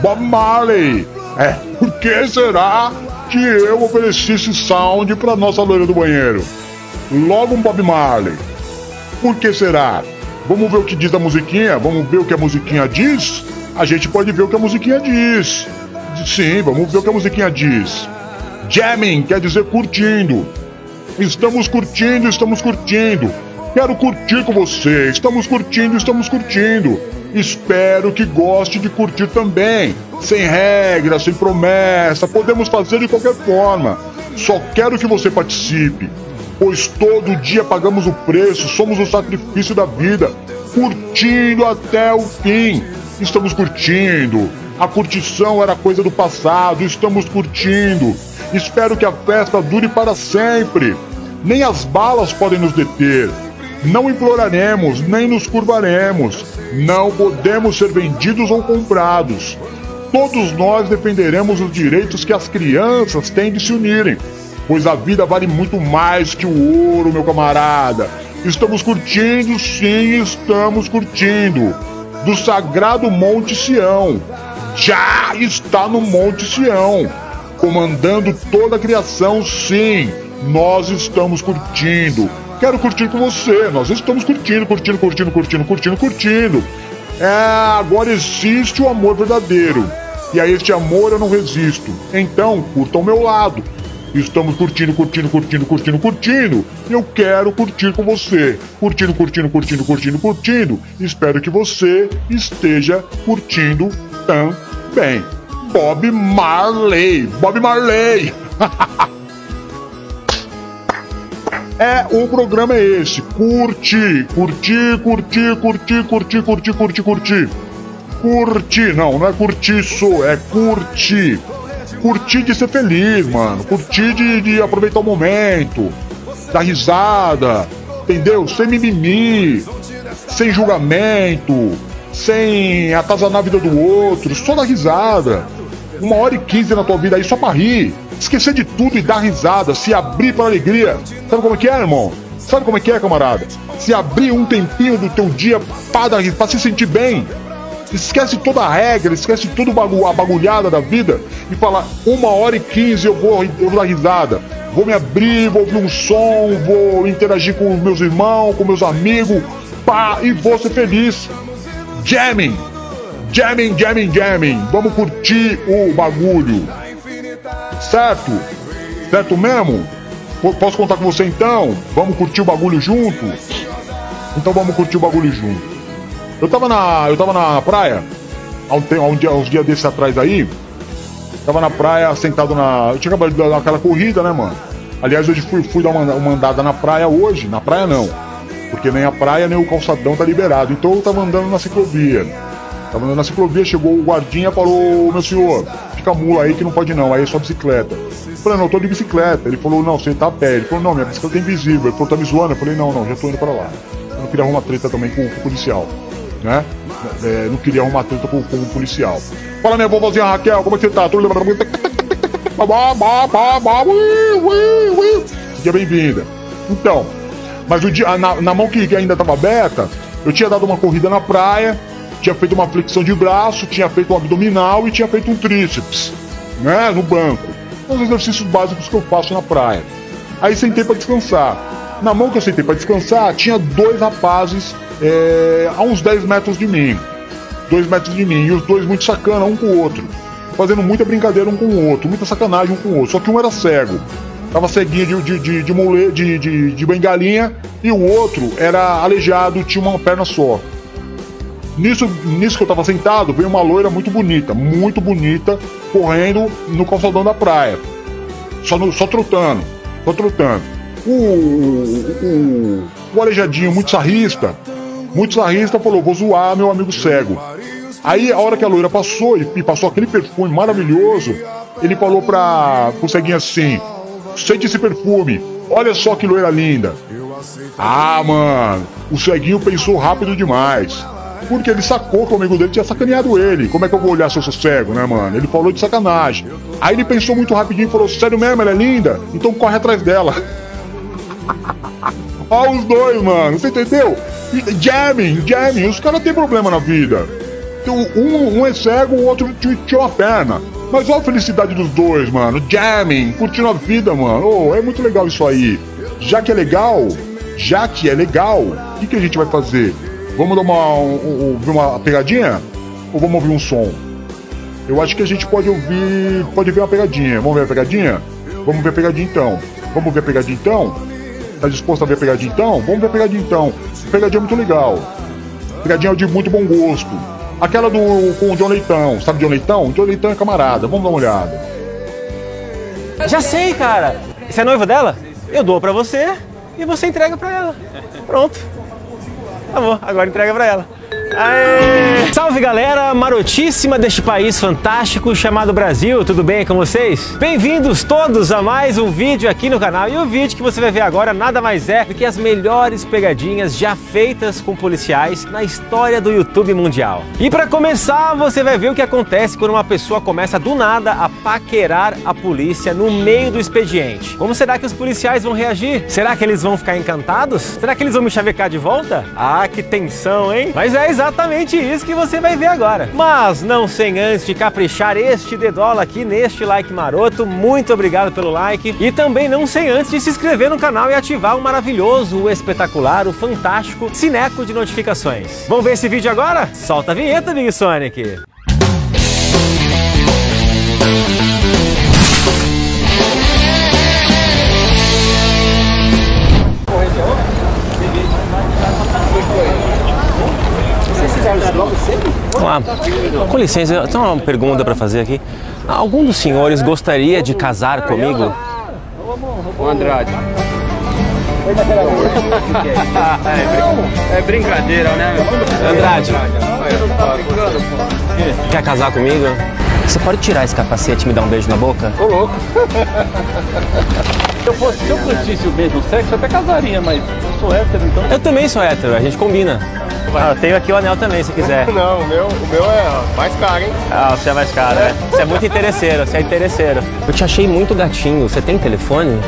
Bob Marley. É, por que será que eu ofereci esse sound pra nossa loira do banheiro? Logo um Bob Marley. Por que será? Vamos ver o que diz a musiquinha? Vamos ver o que a musiquinha diz? A gente pode ver o que a musiquinha diz. Sim, vamos ver o que a musiquinha diz. Jamming quer dizer curtindo. Estamos curtindo, estamos curtindo. Quero curtir com você. Estamos curtindo, estamos curtindo. Espero que goste de curtir também. Sem regra, sem promessa, podemos fazer de qualquer forma. Só quero que você participe, pois todo dia pagamos o preço, somos o sacrifício da vida, curtindo até o fim. Estamos curtindo. A curtição era coisa do passado, estamos curtindo. Espero que a festa dure para sempre. Nem as balas podem nos deter. Não imploraremos, nem nos curvaremos. Não podemos ser vendidos ou comprados. Todos nós defenderemos os direitos que as crianças têm de se unirem, pois a vida vale muito mais que o ouro, meu camarada. Estamos curtindo, sim, estamos curtindo. Do sagrado Monte Sião. Já está no Monte Sião, comandando toda a criação, sim. Nós estamos curtindo quero curtir com você. Nós estamos curtindo, curtindo, curtindo, curtindo, curtindo, curtindo. É, agora existe o amor verdadeiro. E a este amor eu não resisto. Então, curta ao meu lado. Estamos curtindo, curtindo, curtindo, curtindo, curtindo. Eu quero curtir com você. Curtindo, curtindo, curtindo, curtindo, curtindo. Espero que você esteja curtindo também. Bob Marley. Bob Marley. É, o programa é esse. Curte, curtir, curtir, curtir, curtir, curtir, curtir, curtir. Curtir, não, não é curtiço, é curtir. Curtir de ser feliz, mano. Curtir de, de aproveitar o momento, dar risada, entendeu? Sem mimimi, sem julgamento, sem atazanar a vida do outro, só dar risada. Uma hora e quinze na tua vida aí só pra rir esquecer de tudo e dar risada, se abrir para alegria. Sabe como é que é, irmão? Sabe como é que é, camarada? Se abrir um tempinho do teu dia para para se sentir bem. Esquece toda a regra, esquece tudo a bagulhada da vida e falar uma hora e quinze eu vou, eu vou dar risada. Vou me abrir, vou ouvir um som, vou interagir com meus irmãos, com meus amigos, pá, e vou ser feliz. Jamming! Jamming, jamming, jamming. Vamos curtir o bagulho. Certo? Certo mesmo? Posso contar com você então? Vamos curtir o bagulho junto? Então vamos curtir o bagulho junto. Eu tava na, eu tava na praia, há, um, há, um dia, uns dias desses atrás aí. Tava na praia, sentado na. Eu tinha acabado de dar aquela corrida, né, mano? Aliás, hoje fui, fui dar uma, uma andada na praia hoje. Na praia não. Porque nem a praia nem o calçadão tá liberado. Então eu tava andando na ciclovia. Tava na ciclovia, chegou o guardinha falou, meu senhor, fica mula aí que não pode não, aí é só bicicleta. Eu falei, não, eu tô de bicicleta. Ele falou, não, você tá a pé. Ele falou, não, minha bicicleta é invisível. Ele falou, tá me zoando? Eu falei, não, não, já tô indo pra lá. Eu não queria arrumar treta também com, com o policial, né? É, não queria arrumar treta com, com o policial. Fala, minha vovozinha Raquel, como é que você tá? Tudo Seja bem-vinda. Então, mas dia, na, na mão que ainda estava aberta, eu tinha dado uma corrida na praia, tinha feito uma flexão de braço, tinha feito um abdominal e tinha feito um tríceps, né, no banco. Os exercícios básicos que eu faço na praia. Aí sentei para descansar. Na mão que eu sentei para descansar, tinha dois rapazes é, a uns 10 metros de mim. Dois metros de mim. E os dois muito sacana um com o outro. Fazendo muita brincadeira um com o outro, muita sacanagem um com o outro. Só que um era cego. Tava ceguinho de, de, de, de, mole, de, de, de bengalinha. E o outro era aleijado, tinha uma perna só. Nisso, nisso que eu tava sentado, veio uma loira muito bonita, muito bonita, correndo no calçadão da praia. Só, no, só trotando, só trotando. O, o, o aleijadinho, muito sarrista, muito sarrista, falou: vou zoar meu amigo cego. Aí, a hora que a loira passou e, passou aquele perfume maravilhoso, ele falou pra o ceguinho assim: sente esse perfume, olha só que loira linda. Ah, mano, o ceguinho pensou rápido demais porque ele sacou que o amigo dele tinha sacaneado ele. Como é que eu vou olhar se eu sou cego, né, mano? Ele falou de sacanagem. Aí ele pensou muito rapidinho e falou: Sério mesmo, ela é linda? Então corre atrás dela. Ó, os dois, mano, você entendeu? Jamming, jamming, os caras têm problema na vida. Um, um é cego, o outro tinha uma perna. Mas olha a felicidade dos dois, mano. Jamming, curtindo a vida, mano. Oh, é muito legal isso aí. Já que é legal, já que é legal, o que, que a gente vai fazer? Vamos dar uma, um, um, uma pegadinha? Ou vamos ouvir um som? Eu acho que a gente pode ouvir. Pode ver uma pegadinha. Vamos ver a pegadinha? Vamos ver a pegadinha então. Vamos ver a pegadinha então? Tá disposto a ver a pegadinha então? Vamos ver a pegadinha então. Pegadinha é muito legal. Pegadinha de muito bom gosto. Aquela do com o John Leitão. Sabe John Leitão? John Leitão é camarada. Vamos dar uma olhada. Já sei, cara. Você é noivo dela? Eu dou pra você e você entrega pra ela. Pronto. Tá bom, agora entrega pra ela. Aê! Salve galera marotíssima deste país fantástico chamado Brasil, tudo bem com vocês? Bem-vindos todos a mais um vídeo aqui no canal e o vídeo que você vai ver agora nada mais é do que as melhores pegadinhas já feitas com policiais na história do YouTube mundial. E para começar, você vai ver o que acontece quando uma pessoa começa do nada a paquerar a polícia no meio do expediente. Como será que os policiais vão reagir? Será que eles vão ficar encantados? Será que eles vão me chavecar de volta? Ah, que tensão, hein? Mas é exatamente isso que você vai ver agora. Mas não sem antes de caprichar este dedola aqui neste like maroto, muito obrigado pelo like. E também não sem antes de se inscrever no canal e ativar o maravilhoso, o espetacular, o fantástico sineco de notificações. Vamos ver esse vídeo agora? Solta a vinheta, Big Sonic! Olá, com licença, eu tenho uma pergunta para fazer aqui. Algum dos senhores gostaria de casar comigo? O Andrade. é, brincadeira, né? Andrade, quer casar comigo? Você pode tirar esse capacete e me dar um beijo na boca? Ô louco. Se eu, fosse, se eu curtisse o mesmo sexo, eu até casaria, mas eu sou hétero, então. Eu também sou hétero, a gente combina. Ah, eu tenho aqui o anel também, se quiser. Não, o meu, o meu é mais caro, hein? Ah, você é mais caro, né? Você é muito interesseiro, você é interesseiro. Eu te achei muito gatinho. Você tem telefone?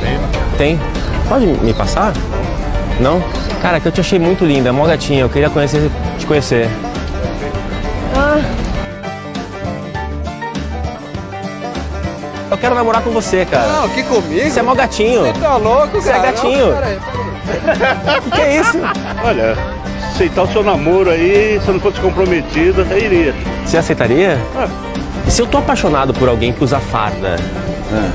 Tenho. Tem. Pode me passar? Não? Cara, que eu te achei muito linda, mó gatinha. Eu queria conhecer, te conhecer. Eu quero namorar com você, cara. Não, aqui comigo? Você é mó gatinho. Você tá louco, Você é cara? gatinho. Não, peraí, peraí. Que é isso? Olha, aceitar o seu namoro aí, se eu não fosse comprometida, eu iria. Você aceitaria? Ah. E se eu tô apaixonado por alguém que usa farda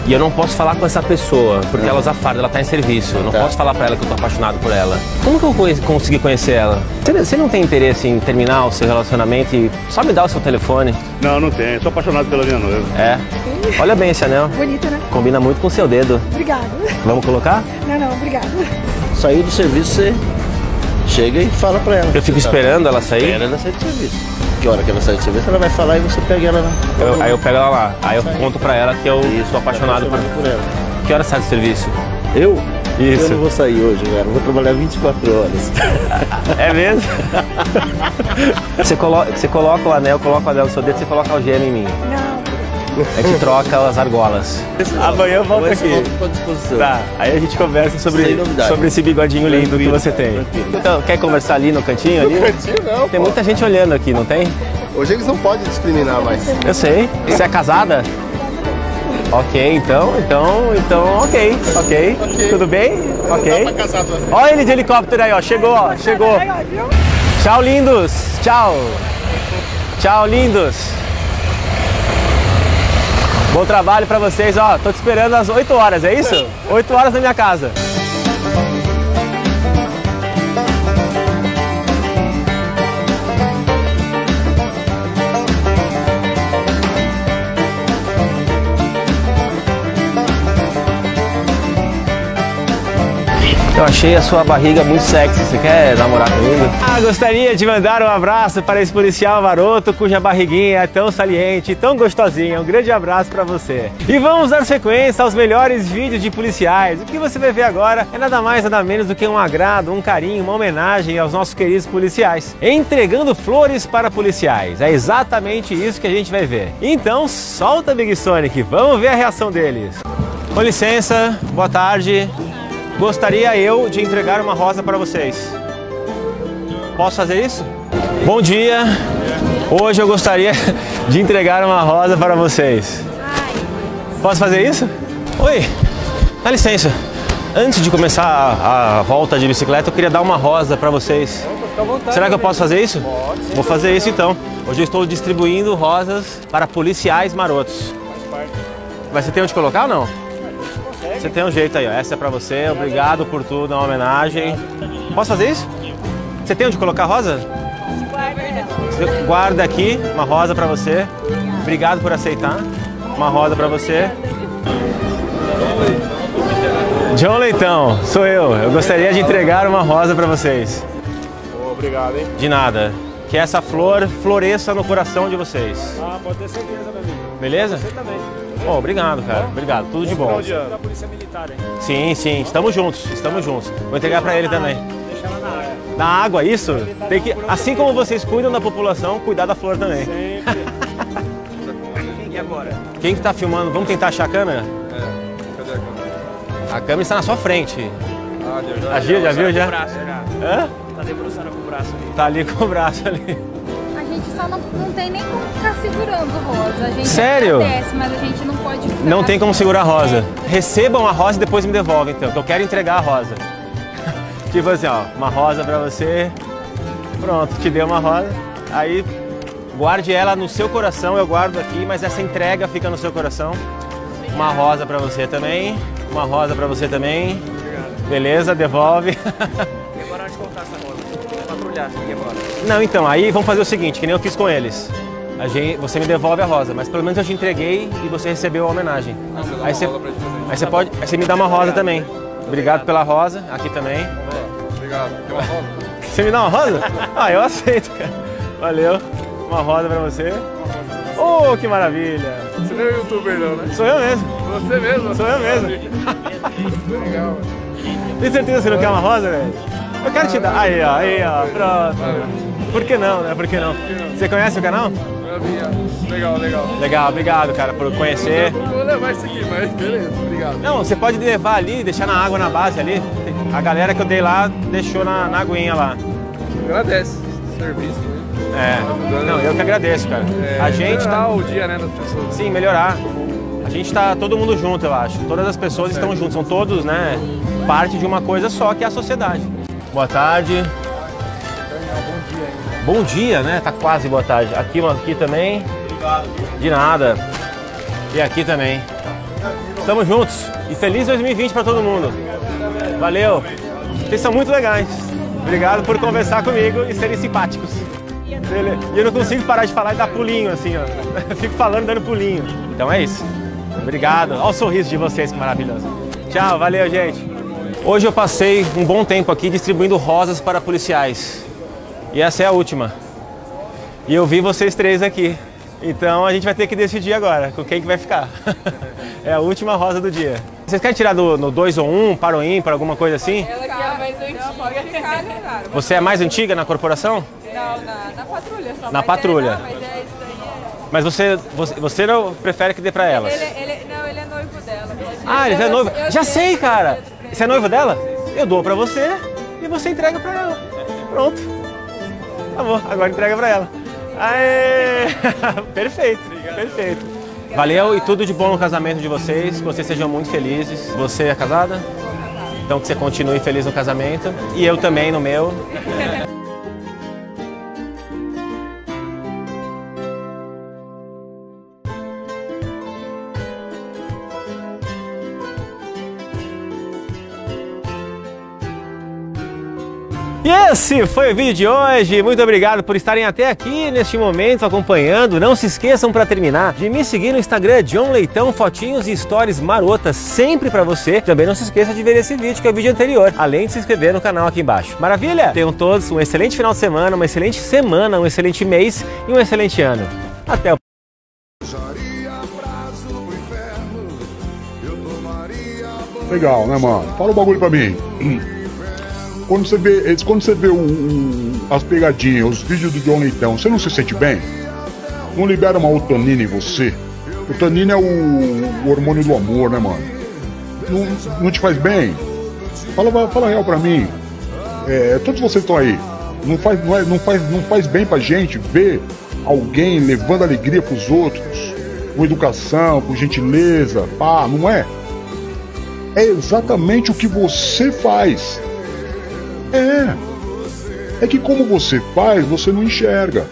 e eu não posso falar com essa pessoa porque ela usa farda, ela tá em serviço, eu não posso falar pra ela que eu tô apaixonado por ela. Como que eu conhe- consegui conhecer ela? Você, não tem interesse em terminar o seu relacionamento e só me dá o seu telefone? Não, não tenho. Sou apaixonado pela minha noiva. É. Olha bem esse anel. Bonita, né? Combina muito com o seu dedo. Obrigada. Vamos colocar? Não, não, obrigada. Saiu do serviço, você chega e fala pra ela. Eu fico esperando ela sair. Espera ela sair do serviço. Que hora que ela sair do serviço, ela vai falar e você pega ela lá. Eu- aí eu pego ela lá. Aí eu conto pra ela que eu sou apaixonado por por ela. Que hora sai do serviço? Eu? Isso. Eu não vou sair hoje, cara. Eu vou trabalhar 24 horas. É mesmo? você, colo você coloca o anel, coloca o anel no seu dedo, você coloca o gelo em mim. Não. A gente troca as argolas. Amanhã eu volto aqui. volto à disposição. Tá, aí a gente conversa sobre, sobre esse bigodinho lindo que você tem. tranquilo. Então, quer conversar ali no cantinho? Ali? Cantinho não, Tem pô. muita gente olhando aqui, não tem? Hoje eles não podem discriminar mais. Eu sei. Você é casada? Ok, então, então, então, ok, ok. Tudo bem? Ok. Olha ele de helicóptero aí, ó. Chegou, ó. Chegou. Tchau, lindos. Tchau. Tchau, lindos. Bom trabalho pra vocês, ó. Tô te esperando às 8 horas, é isso? 8 horas na minha casa. Eu achei a sua barriga muito sexy. Você quer namorar comigo? Ah, gostaria de mandar um abraço para esse policial maroto cuja barriguinha é tão saliente, tão gostosinha. Um grande abraço para você. E vamos dar sequência aos melhores vídeos de policiais. O que você vai ver agora é nada mais nada menos do que um agrado, um carinho, uma homenagem aos nossos queridos policiais, entregando flores para policiais. É exatamente isso que a gente vai ver. Então, solta Big Sonic, vamos ver a reação deles. Com licença, boa tarde. Gostaria eu de entregar uma rosa para vocês. Posso fazer isso? Bom dia. Hoje eu gostaria de entregar uma rosa para vocês. Posso fazer isso? Oi, dá licença. Antes de começar a, a volta de bicicleta, eu queria dar uma rosa para vocês. Será que eu posso fazer isso? Vou fazer isso então. Hoje eu estou distribuindo rosas para policiais marotos. Mas você tem onde colocar ou não? Você tem um jeito aí, ó. Essa é pra você. Obrigado por tudo, é uma homenagem. Posso fazer isso? Você tem onde colocar rosa? Você guarda aqui uma rosa pra você. Obrigado por aceitar. Uma rosa pra você. John Leitão, sou eu. Eu gostaria de entregar uma rosa pra vocês. Obrigado, hein? De nada. Que essa flor floresça no coração de vocês. Ah, pode ter certeza, meu amigo. Beleza? Você também. Bom, obrigado, cara. Obrigado. Tudo de bom. Da Polícia Militar, hein? Sim, sim. Estamos juntos. Estamos juntos. Vou entregar pra ele também. Deixa ela na área. Na água, isso? Tem que, assim como vocês cuidam da população, cuidar da flor também. Sempre. E agora? Quem que tá filmando? Vamos tentar achar a câmera? É. Cadê a câmera? A câmera está na sua frente. Ah, já. Já viu já? O braço, já. Hã? Tá debruçando com o braço ali. Tá ali com o braço ali. A gente só não, não tem nem como ficar segurando rosa. A gente Sério? agradece, mas a gente não pode ficar. Não tem como segurar a rosa. Recebam a rosa e depois me devolvem, então, que eu quero entregar a rosa. tipo assim, ó, uma rosa pra você. Pronto, te dei uma rosa. Aí guarde ela no seu coração, eu guardo aqui, mas essa entrega fica no seu coração. Uma rosa pra você também. Uma rosa pra você também. Beleza, devolve. E agora onde colocar essa rosa? E agora? Não, então, aí vamos fazer o seguinte, que nem eu fiz com eles. A gente, você me devolve a rosa, mas pelo menos eu te entreguei e você recebeu a homenagem. Aí você, aí você pode, aí você me dá uma rosa também. Obrigado pela rosa, aqui também. Obrigado. Quer uma rosa? Você me dá uma rosa? Ah, eu aceito, cara. Valeu. Uma rosa pra você. Oh, que maravilha. Você não é youtuber não, né? Sou eu mesmo. Você mesmo? Sou eu mesmo. Legal. Tem certeza que você não quer uma rosa, velho? Eu quero te dar. Aí, ó, aí, ó. Pronto. Por que não, né? Por que não? Você conhece o canal? Legal, legal. Legal, obrigado, cara, por conhecer. Vou levar isso aqui, mas beleza, obrigado. Não, você pode levar ali, deixar na água na base ali. A galera que eu dei lá deixou na, na aguinha lá. Agradece esse serviço. né? É. Não, eu que agradeço, cara. É, a gente melhorar tá. o dia, né, das pessoas. Sim, melhorar. A gente tá todo mundo junto, eu acho. Todas as pessoas estão juntas, são todos, né, parte de uma coisa só que é a sociedade. Boa tarde. Bom dia, né? Tá quase boa tarde. Aqui, aqui também. De nada. E aqui também. Estamos juntos. E feliz 2020 para todo mundo. Valeu. Vocês são muito legais. Obrigado por conversar comigo e serem simpáticos. E eu não consigo parar de falar e dar pulinho assim, ó. Eu fico falando dando pulinho. Então é isso. Obrigado. Olha o sorriso de vocês, que maravilhoso. Tchau, valeu, gente. Hoje eu passei um bom tempo aqui distribuindo rosas para policiais. E essa é a última. E eu vi vocês três aqui. Então a gente vai ter que decidir agora com quem que vai ficar. é a última rosa do dia. Vocês querem tirar do, no 2 ou 1, um, para o ímpar, alguma coisa assim? Ela que é a mais antiga. Pode ficar, né, cara? Você é mais antiga na corporação? Não, na, na patrulha só. Na mas patrulha. É, não, mas é daí. Mas você, você, você não prefere que dê para É, elas? ele, ele, não, ele é noivo dela. Ah, ele é noivo. eu Já sei. sei, cara. Você é noivo dela? Eu dou pra você e você entrega pra ela. Pronto. Tá bom, agora entrega pra ela. Aê! Perfeito, perfeito. Valeu e tudo de bom no casamento de vocês. Que vocês sejam muito felizes. Você é casada? Então que você continue feliz no casamento. E eu também no meu. Esse foi o vídeo de hoje. Muito obrigado por estarem até aqui neste momento acompanhando. Não se esqueçam para terminar de me seguir no Instagram John Leitão, fotinhos e stories marotas sempre para você. Também não se esqueça de ver esse vídeo que é o vídeo anterior, além de se inscrever no canal aqui embaixo. Maravilha? Tenham todos um excelente final de semana, uma excelente semana, um excelente mês e um excelente ano. Até o Legal, né, mano? Fala um bagulho pra mim. Quando você vê, quando você vê o- o- as pegadinhas, os vídeos do John Leitão, você não se sente bem? Não libera uma otanina em você? O tanino é o, o hormônio do amor, né, mano? Não, não te faz bem? Fala, fala real pra mim. É, todos vocês estão aí. Não faz, não, é- não faz, não faz bem pra gente ver alguém levando alegria pros outros, com educação, com gentileza, pá, não é? É exatamente o que você faz. É. É que como você faz, você não enxerga.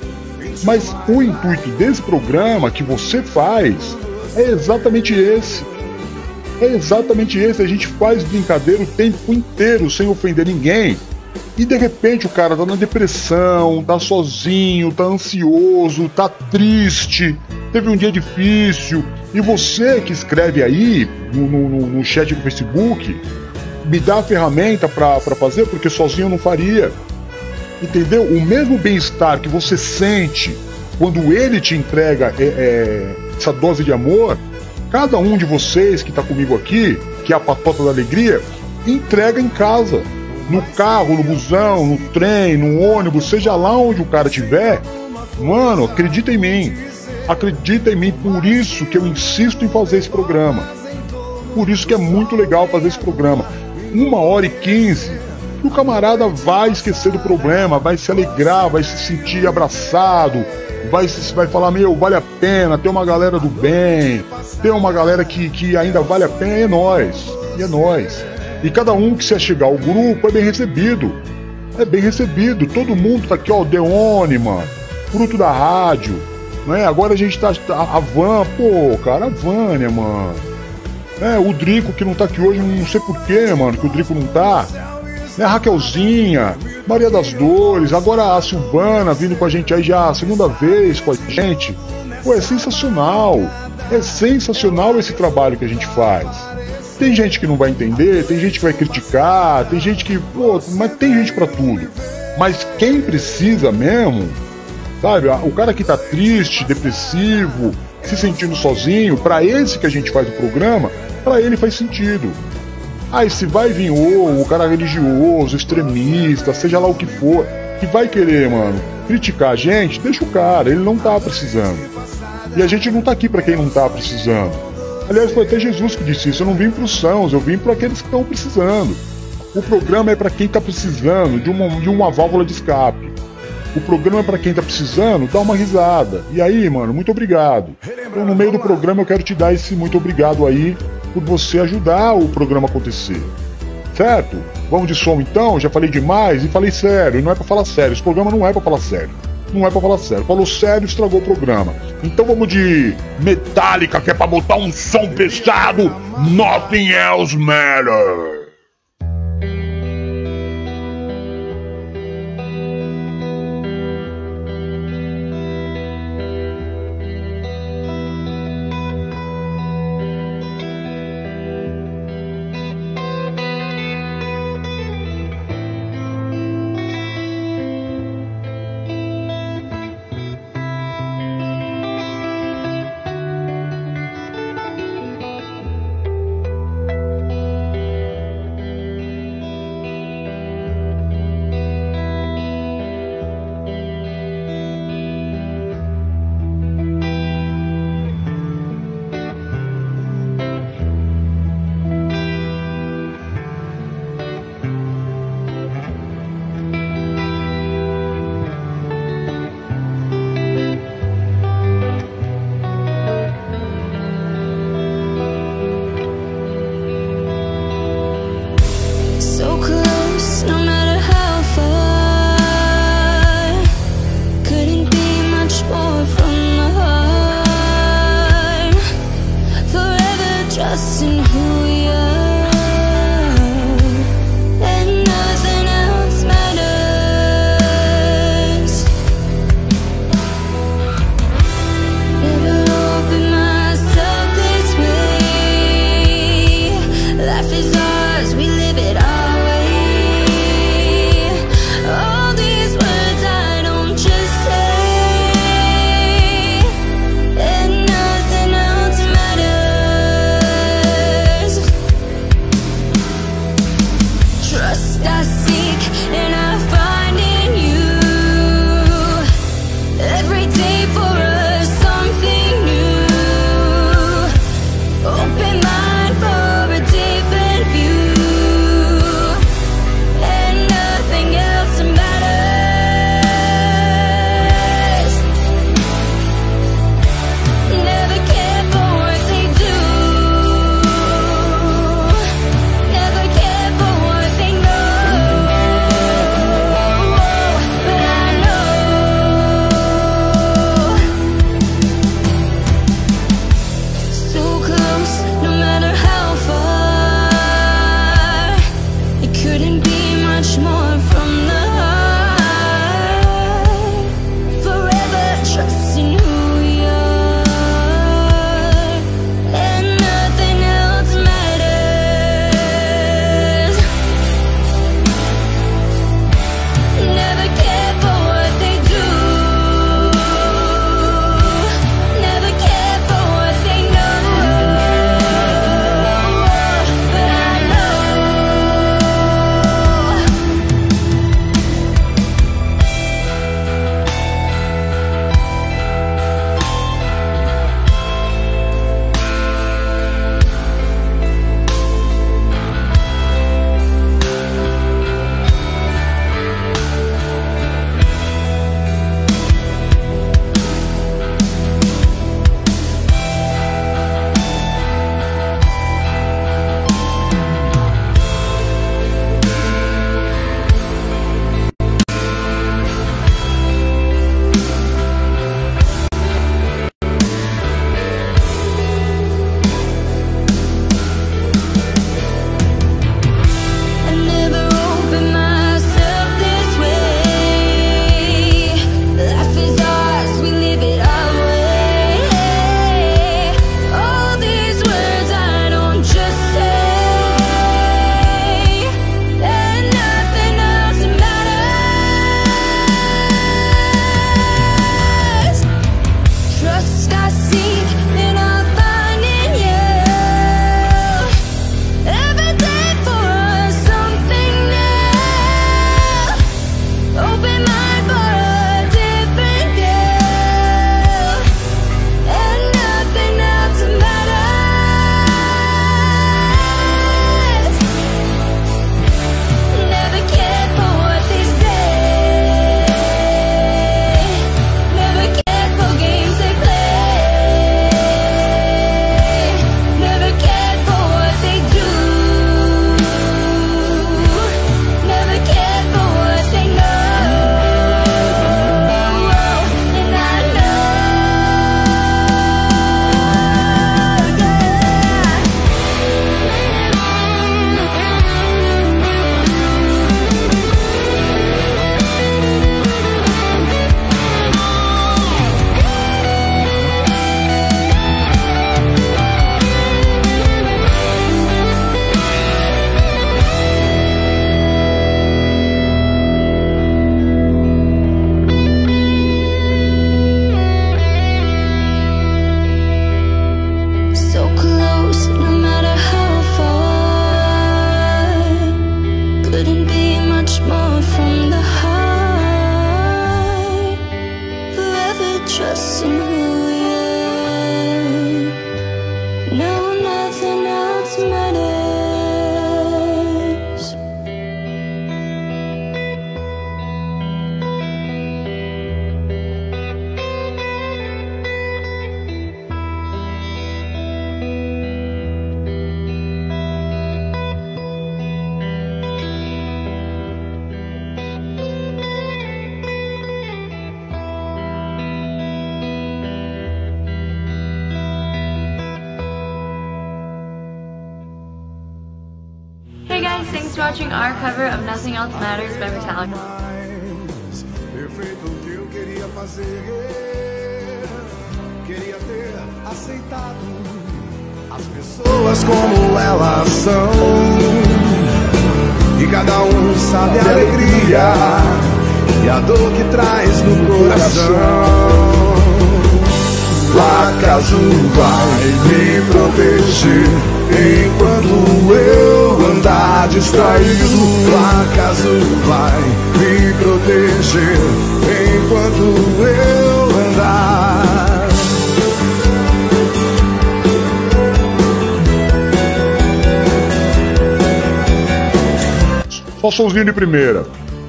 Mas o intuito desse programa que você faz é exatamente esse. É exatamente esse. A gente faz brincadeira o tempo inteiro sem ofender ninguém. E de repente o cara tá na depressão, tá sozinho, tá ansioso, tá triste, teve um dia difícil. E você que escreve aí no, no, no chat do Facebook, me dá a ferramenta para fazer, porque sozinho eu não faria. Entendeu? O mesmo bem-estar que você sente quando ele te entrega é, é, essa dose de amor, cada um de vocês que está comigo aqui, que é a patota da alegria, entrega em casa. No carro, no busão, no trem, no ônibus, seja lá onde o cara estiver, mano, acredita em mim. Acredita em mim, por isso que eu insisto em fazer esse programa. Por isso que é muito legal fazer esse programa. Uma hora e quinze, o camarada vai esquecer do problema, vai se alegrar, vai se sentir abraçado, vai, vai falar, meu, vale a pena, tem uma galera do bem, tem uma galera que, que ainda vale a pena, é nós, é nós. E cada um que se chegar ao grupo é bem recebido. É bem recebido. Todo mundo tá aqui, ó, mano. Fruto da rádio. Né? Agora a gente tá. A, a Van, pô, cara, a Vânia, mano. É, o Drico que não tá aqui hoje, não sei porquê, mano, que o Drico não tá. Né, a Raquelzinha, Maria das Dores, agora a Silvana vindo com a gente aí já a segunda vez com a gente. Pô, é sensacional. É sensacional esse trabalho que a gente faz. Tem gente que não vai entender, tem gente que vai criticar, tem gente que. Pô, mas tem gente para tudo. Mas quem precisa mesmo, sabe? O cara que tá triste, depressivo, se sentindo sozinho, para esse que a gente faz o programa, para ele faz sentido. Aí se vai vir o, o cara religioso, extremista, seja lá o que for, que vai querer, mano, criticar a gente, deixa o cara, ele não tá precisando. E a gente não tá aqui para quem não tá precisando. Aliás, foi até Jesus que disse isso. Eu não vim para os sãos, eu vim para aqueles que estão precisando. O programa é para quem está precisando de uma, de uma válvula de escape. O programa é para quem está precisando dar uma risada. E aí, mano, muito obrigado. Então, no meio do programa, eu quero te dar esse muito obrigado aí por você ajudar o programa a acontecer. Certo? Vamos de som então? Já falei demais e falei sério. Não é para falar sério. Esse programa não é para falar sério não é pra falar sério. Falou sério, estragou o programa. Então vamos de Metallica, que é pra botar um som pesado. Nothing else matters. Thanks for watching our cover of Nothing Else Matters by Metallica. As pessoas como elas são. E cada um sabe a alegria e a dor que traz no coração. Acaso vai me proteger enquanto eu andar distraído. Acaso vai me proteger enquanto eu andar. Só somzinho de primeira.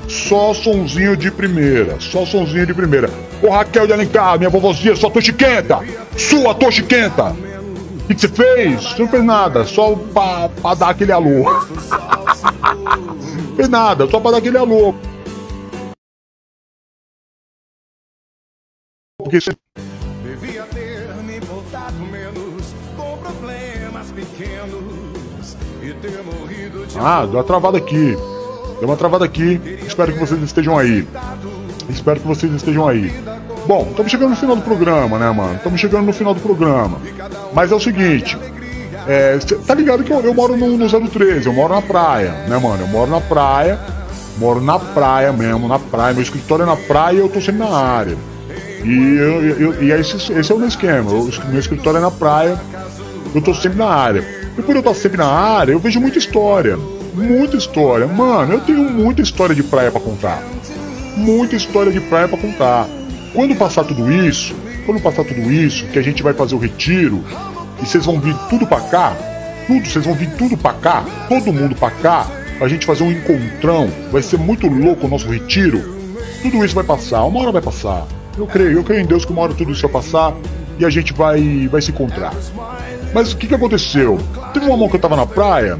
Só sonzinho de primeira. Só sonzinho de primeira. Ô Raquel de Alencar, minha vovozinha, sua toche quenta. Sua toche quenta. O que que você fez? Você não fez nada. Só pra, pra dar aquele alô. fez nada. Só pra dar aquele alô. Porque você Devia ter me importado menos com problemas pequenos e ter morrido de Ah, deu uma travada aqui. Deu uma travada aqui. Espero que vocês estejam aí. Espero que vocês estejam aí. Bom, estamos chegando no final do programa, né, mano? Estamos chegando no final do programa. Mas é o seguinte. É, tá ligado que eu, eu moro no, no 013, eu moro na praia, né, mano? Eu moro na praia, moro na praia mesmo, na praia. Meu escritório é na praia e eu tô sempre na área. E, eu, eu- e esse, esse é o meu esquema. Eu- meu escritório é na praia, eu tô sempre na área. E por eu estar sempre na área, eu vejo muita história. Muita história. Mano, eu tenho muita história de praia pra contar. Muita história de praia pra contar. Quando passar tudo isso, quando passar tudo isso, que a gente vai fazer o retiro, e vocês vão vir tudo pra cá, tudo, vocês vão vir tudo pra cá, todo mundo pra cá, pra gente fazer um encontrão. Vai ser muito louco o nosso retiro. Tudo isso vai passar, uma hora vai passar. Eu creio, eu creio em Deus que uma hora tudo isso vai passar e a gente vai, vai se encontrar. Mas o que, que aconteceu? Teve uma mão que eu tava na praia,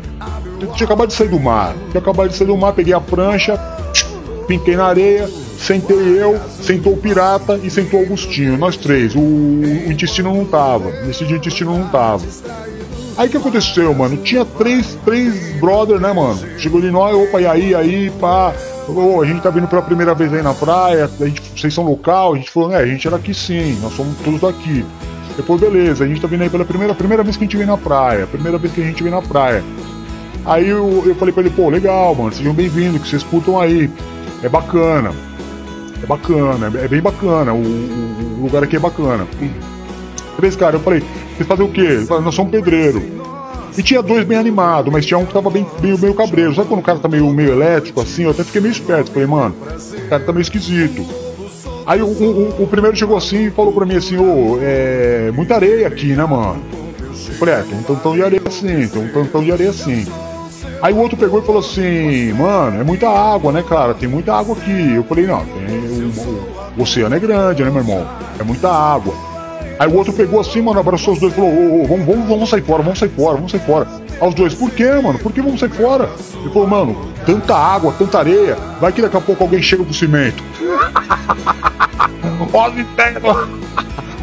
eu tinha acabado de sair do mar. Tinha acabado de sair do mar, peguei a prancha, pintei na areia, sentei eu, sentou o pirata e sentou o Augustinho, nós três. O, o intestino não tava. Nesse dia o intestino não tava. Aí o que aconteceu, mano? Tinha três, três brother, né, mano? Chegou ali nós, opa, e aí, aí, pá. Ô, a gente tá vindo pela primeira vez aí na praia, a gente, vocês são local? A gente falou, é, a gente era aqui sim, nós somos todos daqui. Depois, beleza, a gente tá vindo aí pela primeira, primeira vez que a gente vem na praia, primeira vez que a gente vem na praia. Aí eu, eu falei pra ele, pô, legal, mano, sejam bem-vindos, que vocês putam aí. É bacana. É bacana, é bem bacana, o, o- lugar aqui é bacana. Três caras. Eu falei, vocês fazem o quê? Nós somos pedreiro. E tinha dois bem animados, mas tinha um que tava bem, meio, meio cabreiro. Sabe quando o cara tá meio, meio elétrico assim? Eu até fiquei meio esperto. Falei, mano, o cara tá meio esquisito. Aí o, o, o primeiro chegou assim e falou pra mim assim, ô, é. muita areia aqui, né, mano? Eu falei, é, tem um tantão de areia assim, tem um tantão de areia assim. Aí o outro pegou e falou assim, mano, é muita água, né, cara? Tem muita água aqui. Eu falei, não, tem, o, oceano é grande, né, meu irmão? É muita água. Aí o outro pegou assim, mano, abraçou os dois e falou, ô, ô, vamos, vamos, vamos sair fora, vamos sair fora, vamos sair fora. Aí os dois, por quê, mano? Por que vamos sair fora? Ele falou, mano, tanta água, tanta areia, vai que daqui a pouco alguém chega com cimento. Ó as ideias,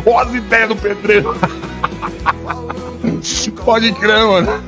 ó as ideias do pedreiro. Pode crer, mano.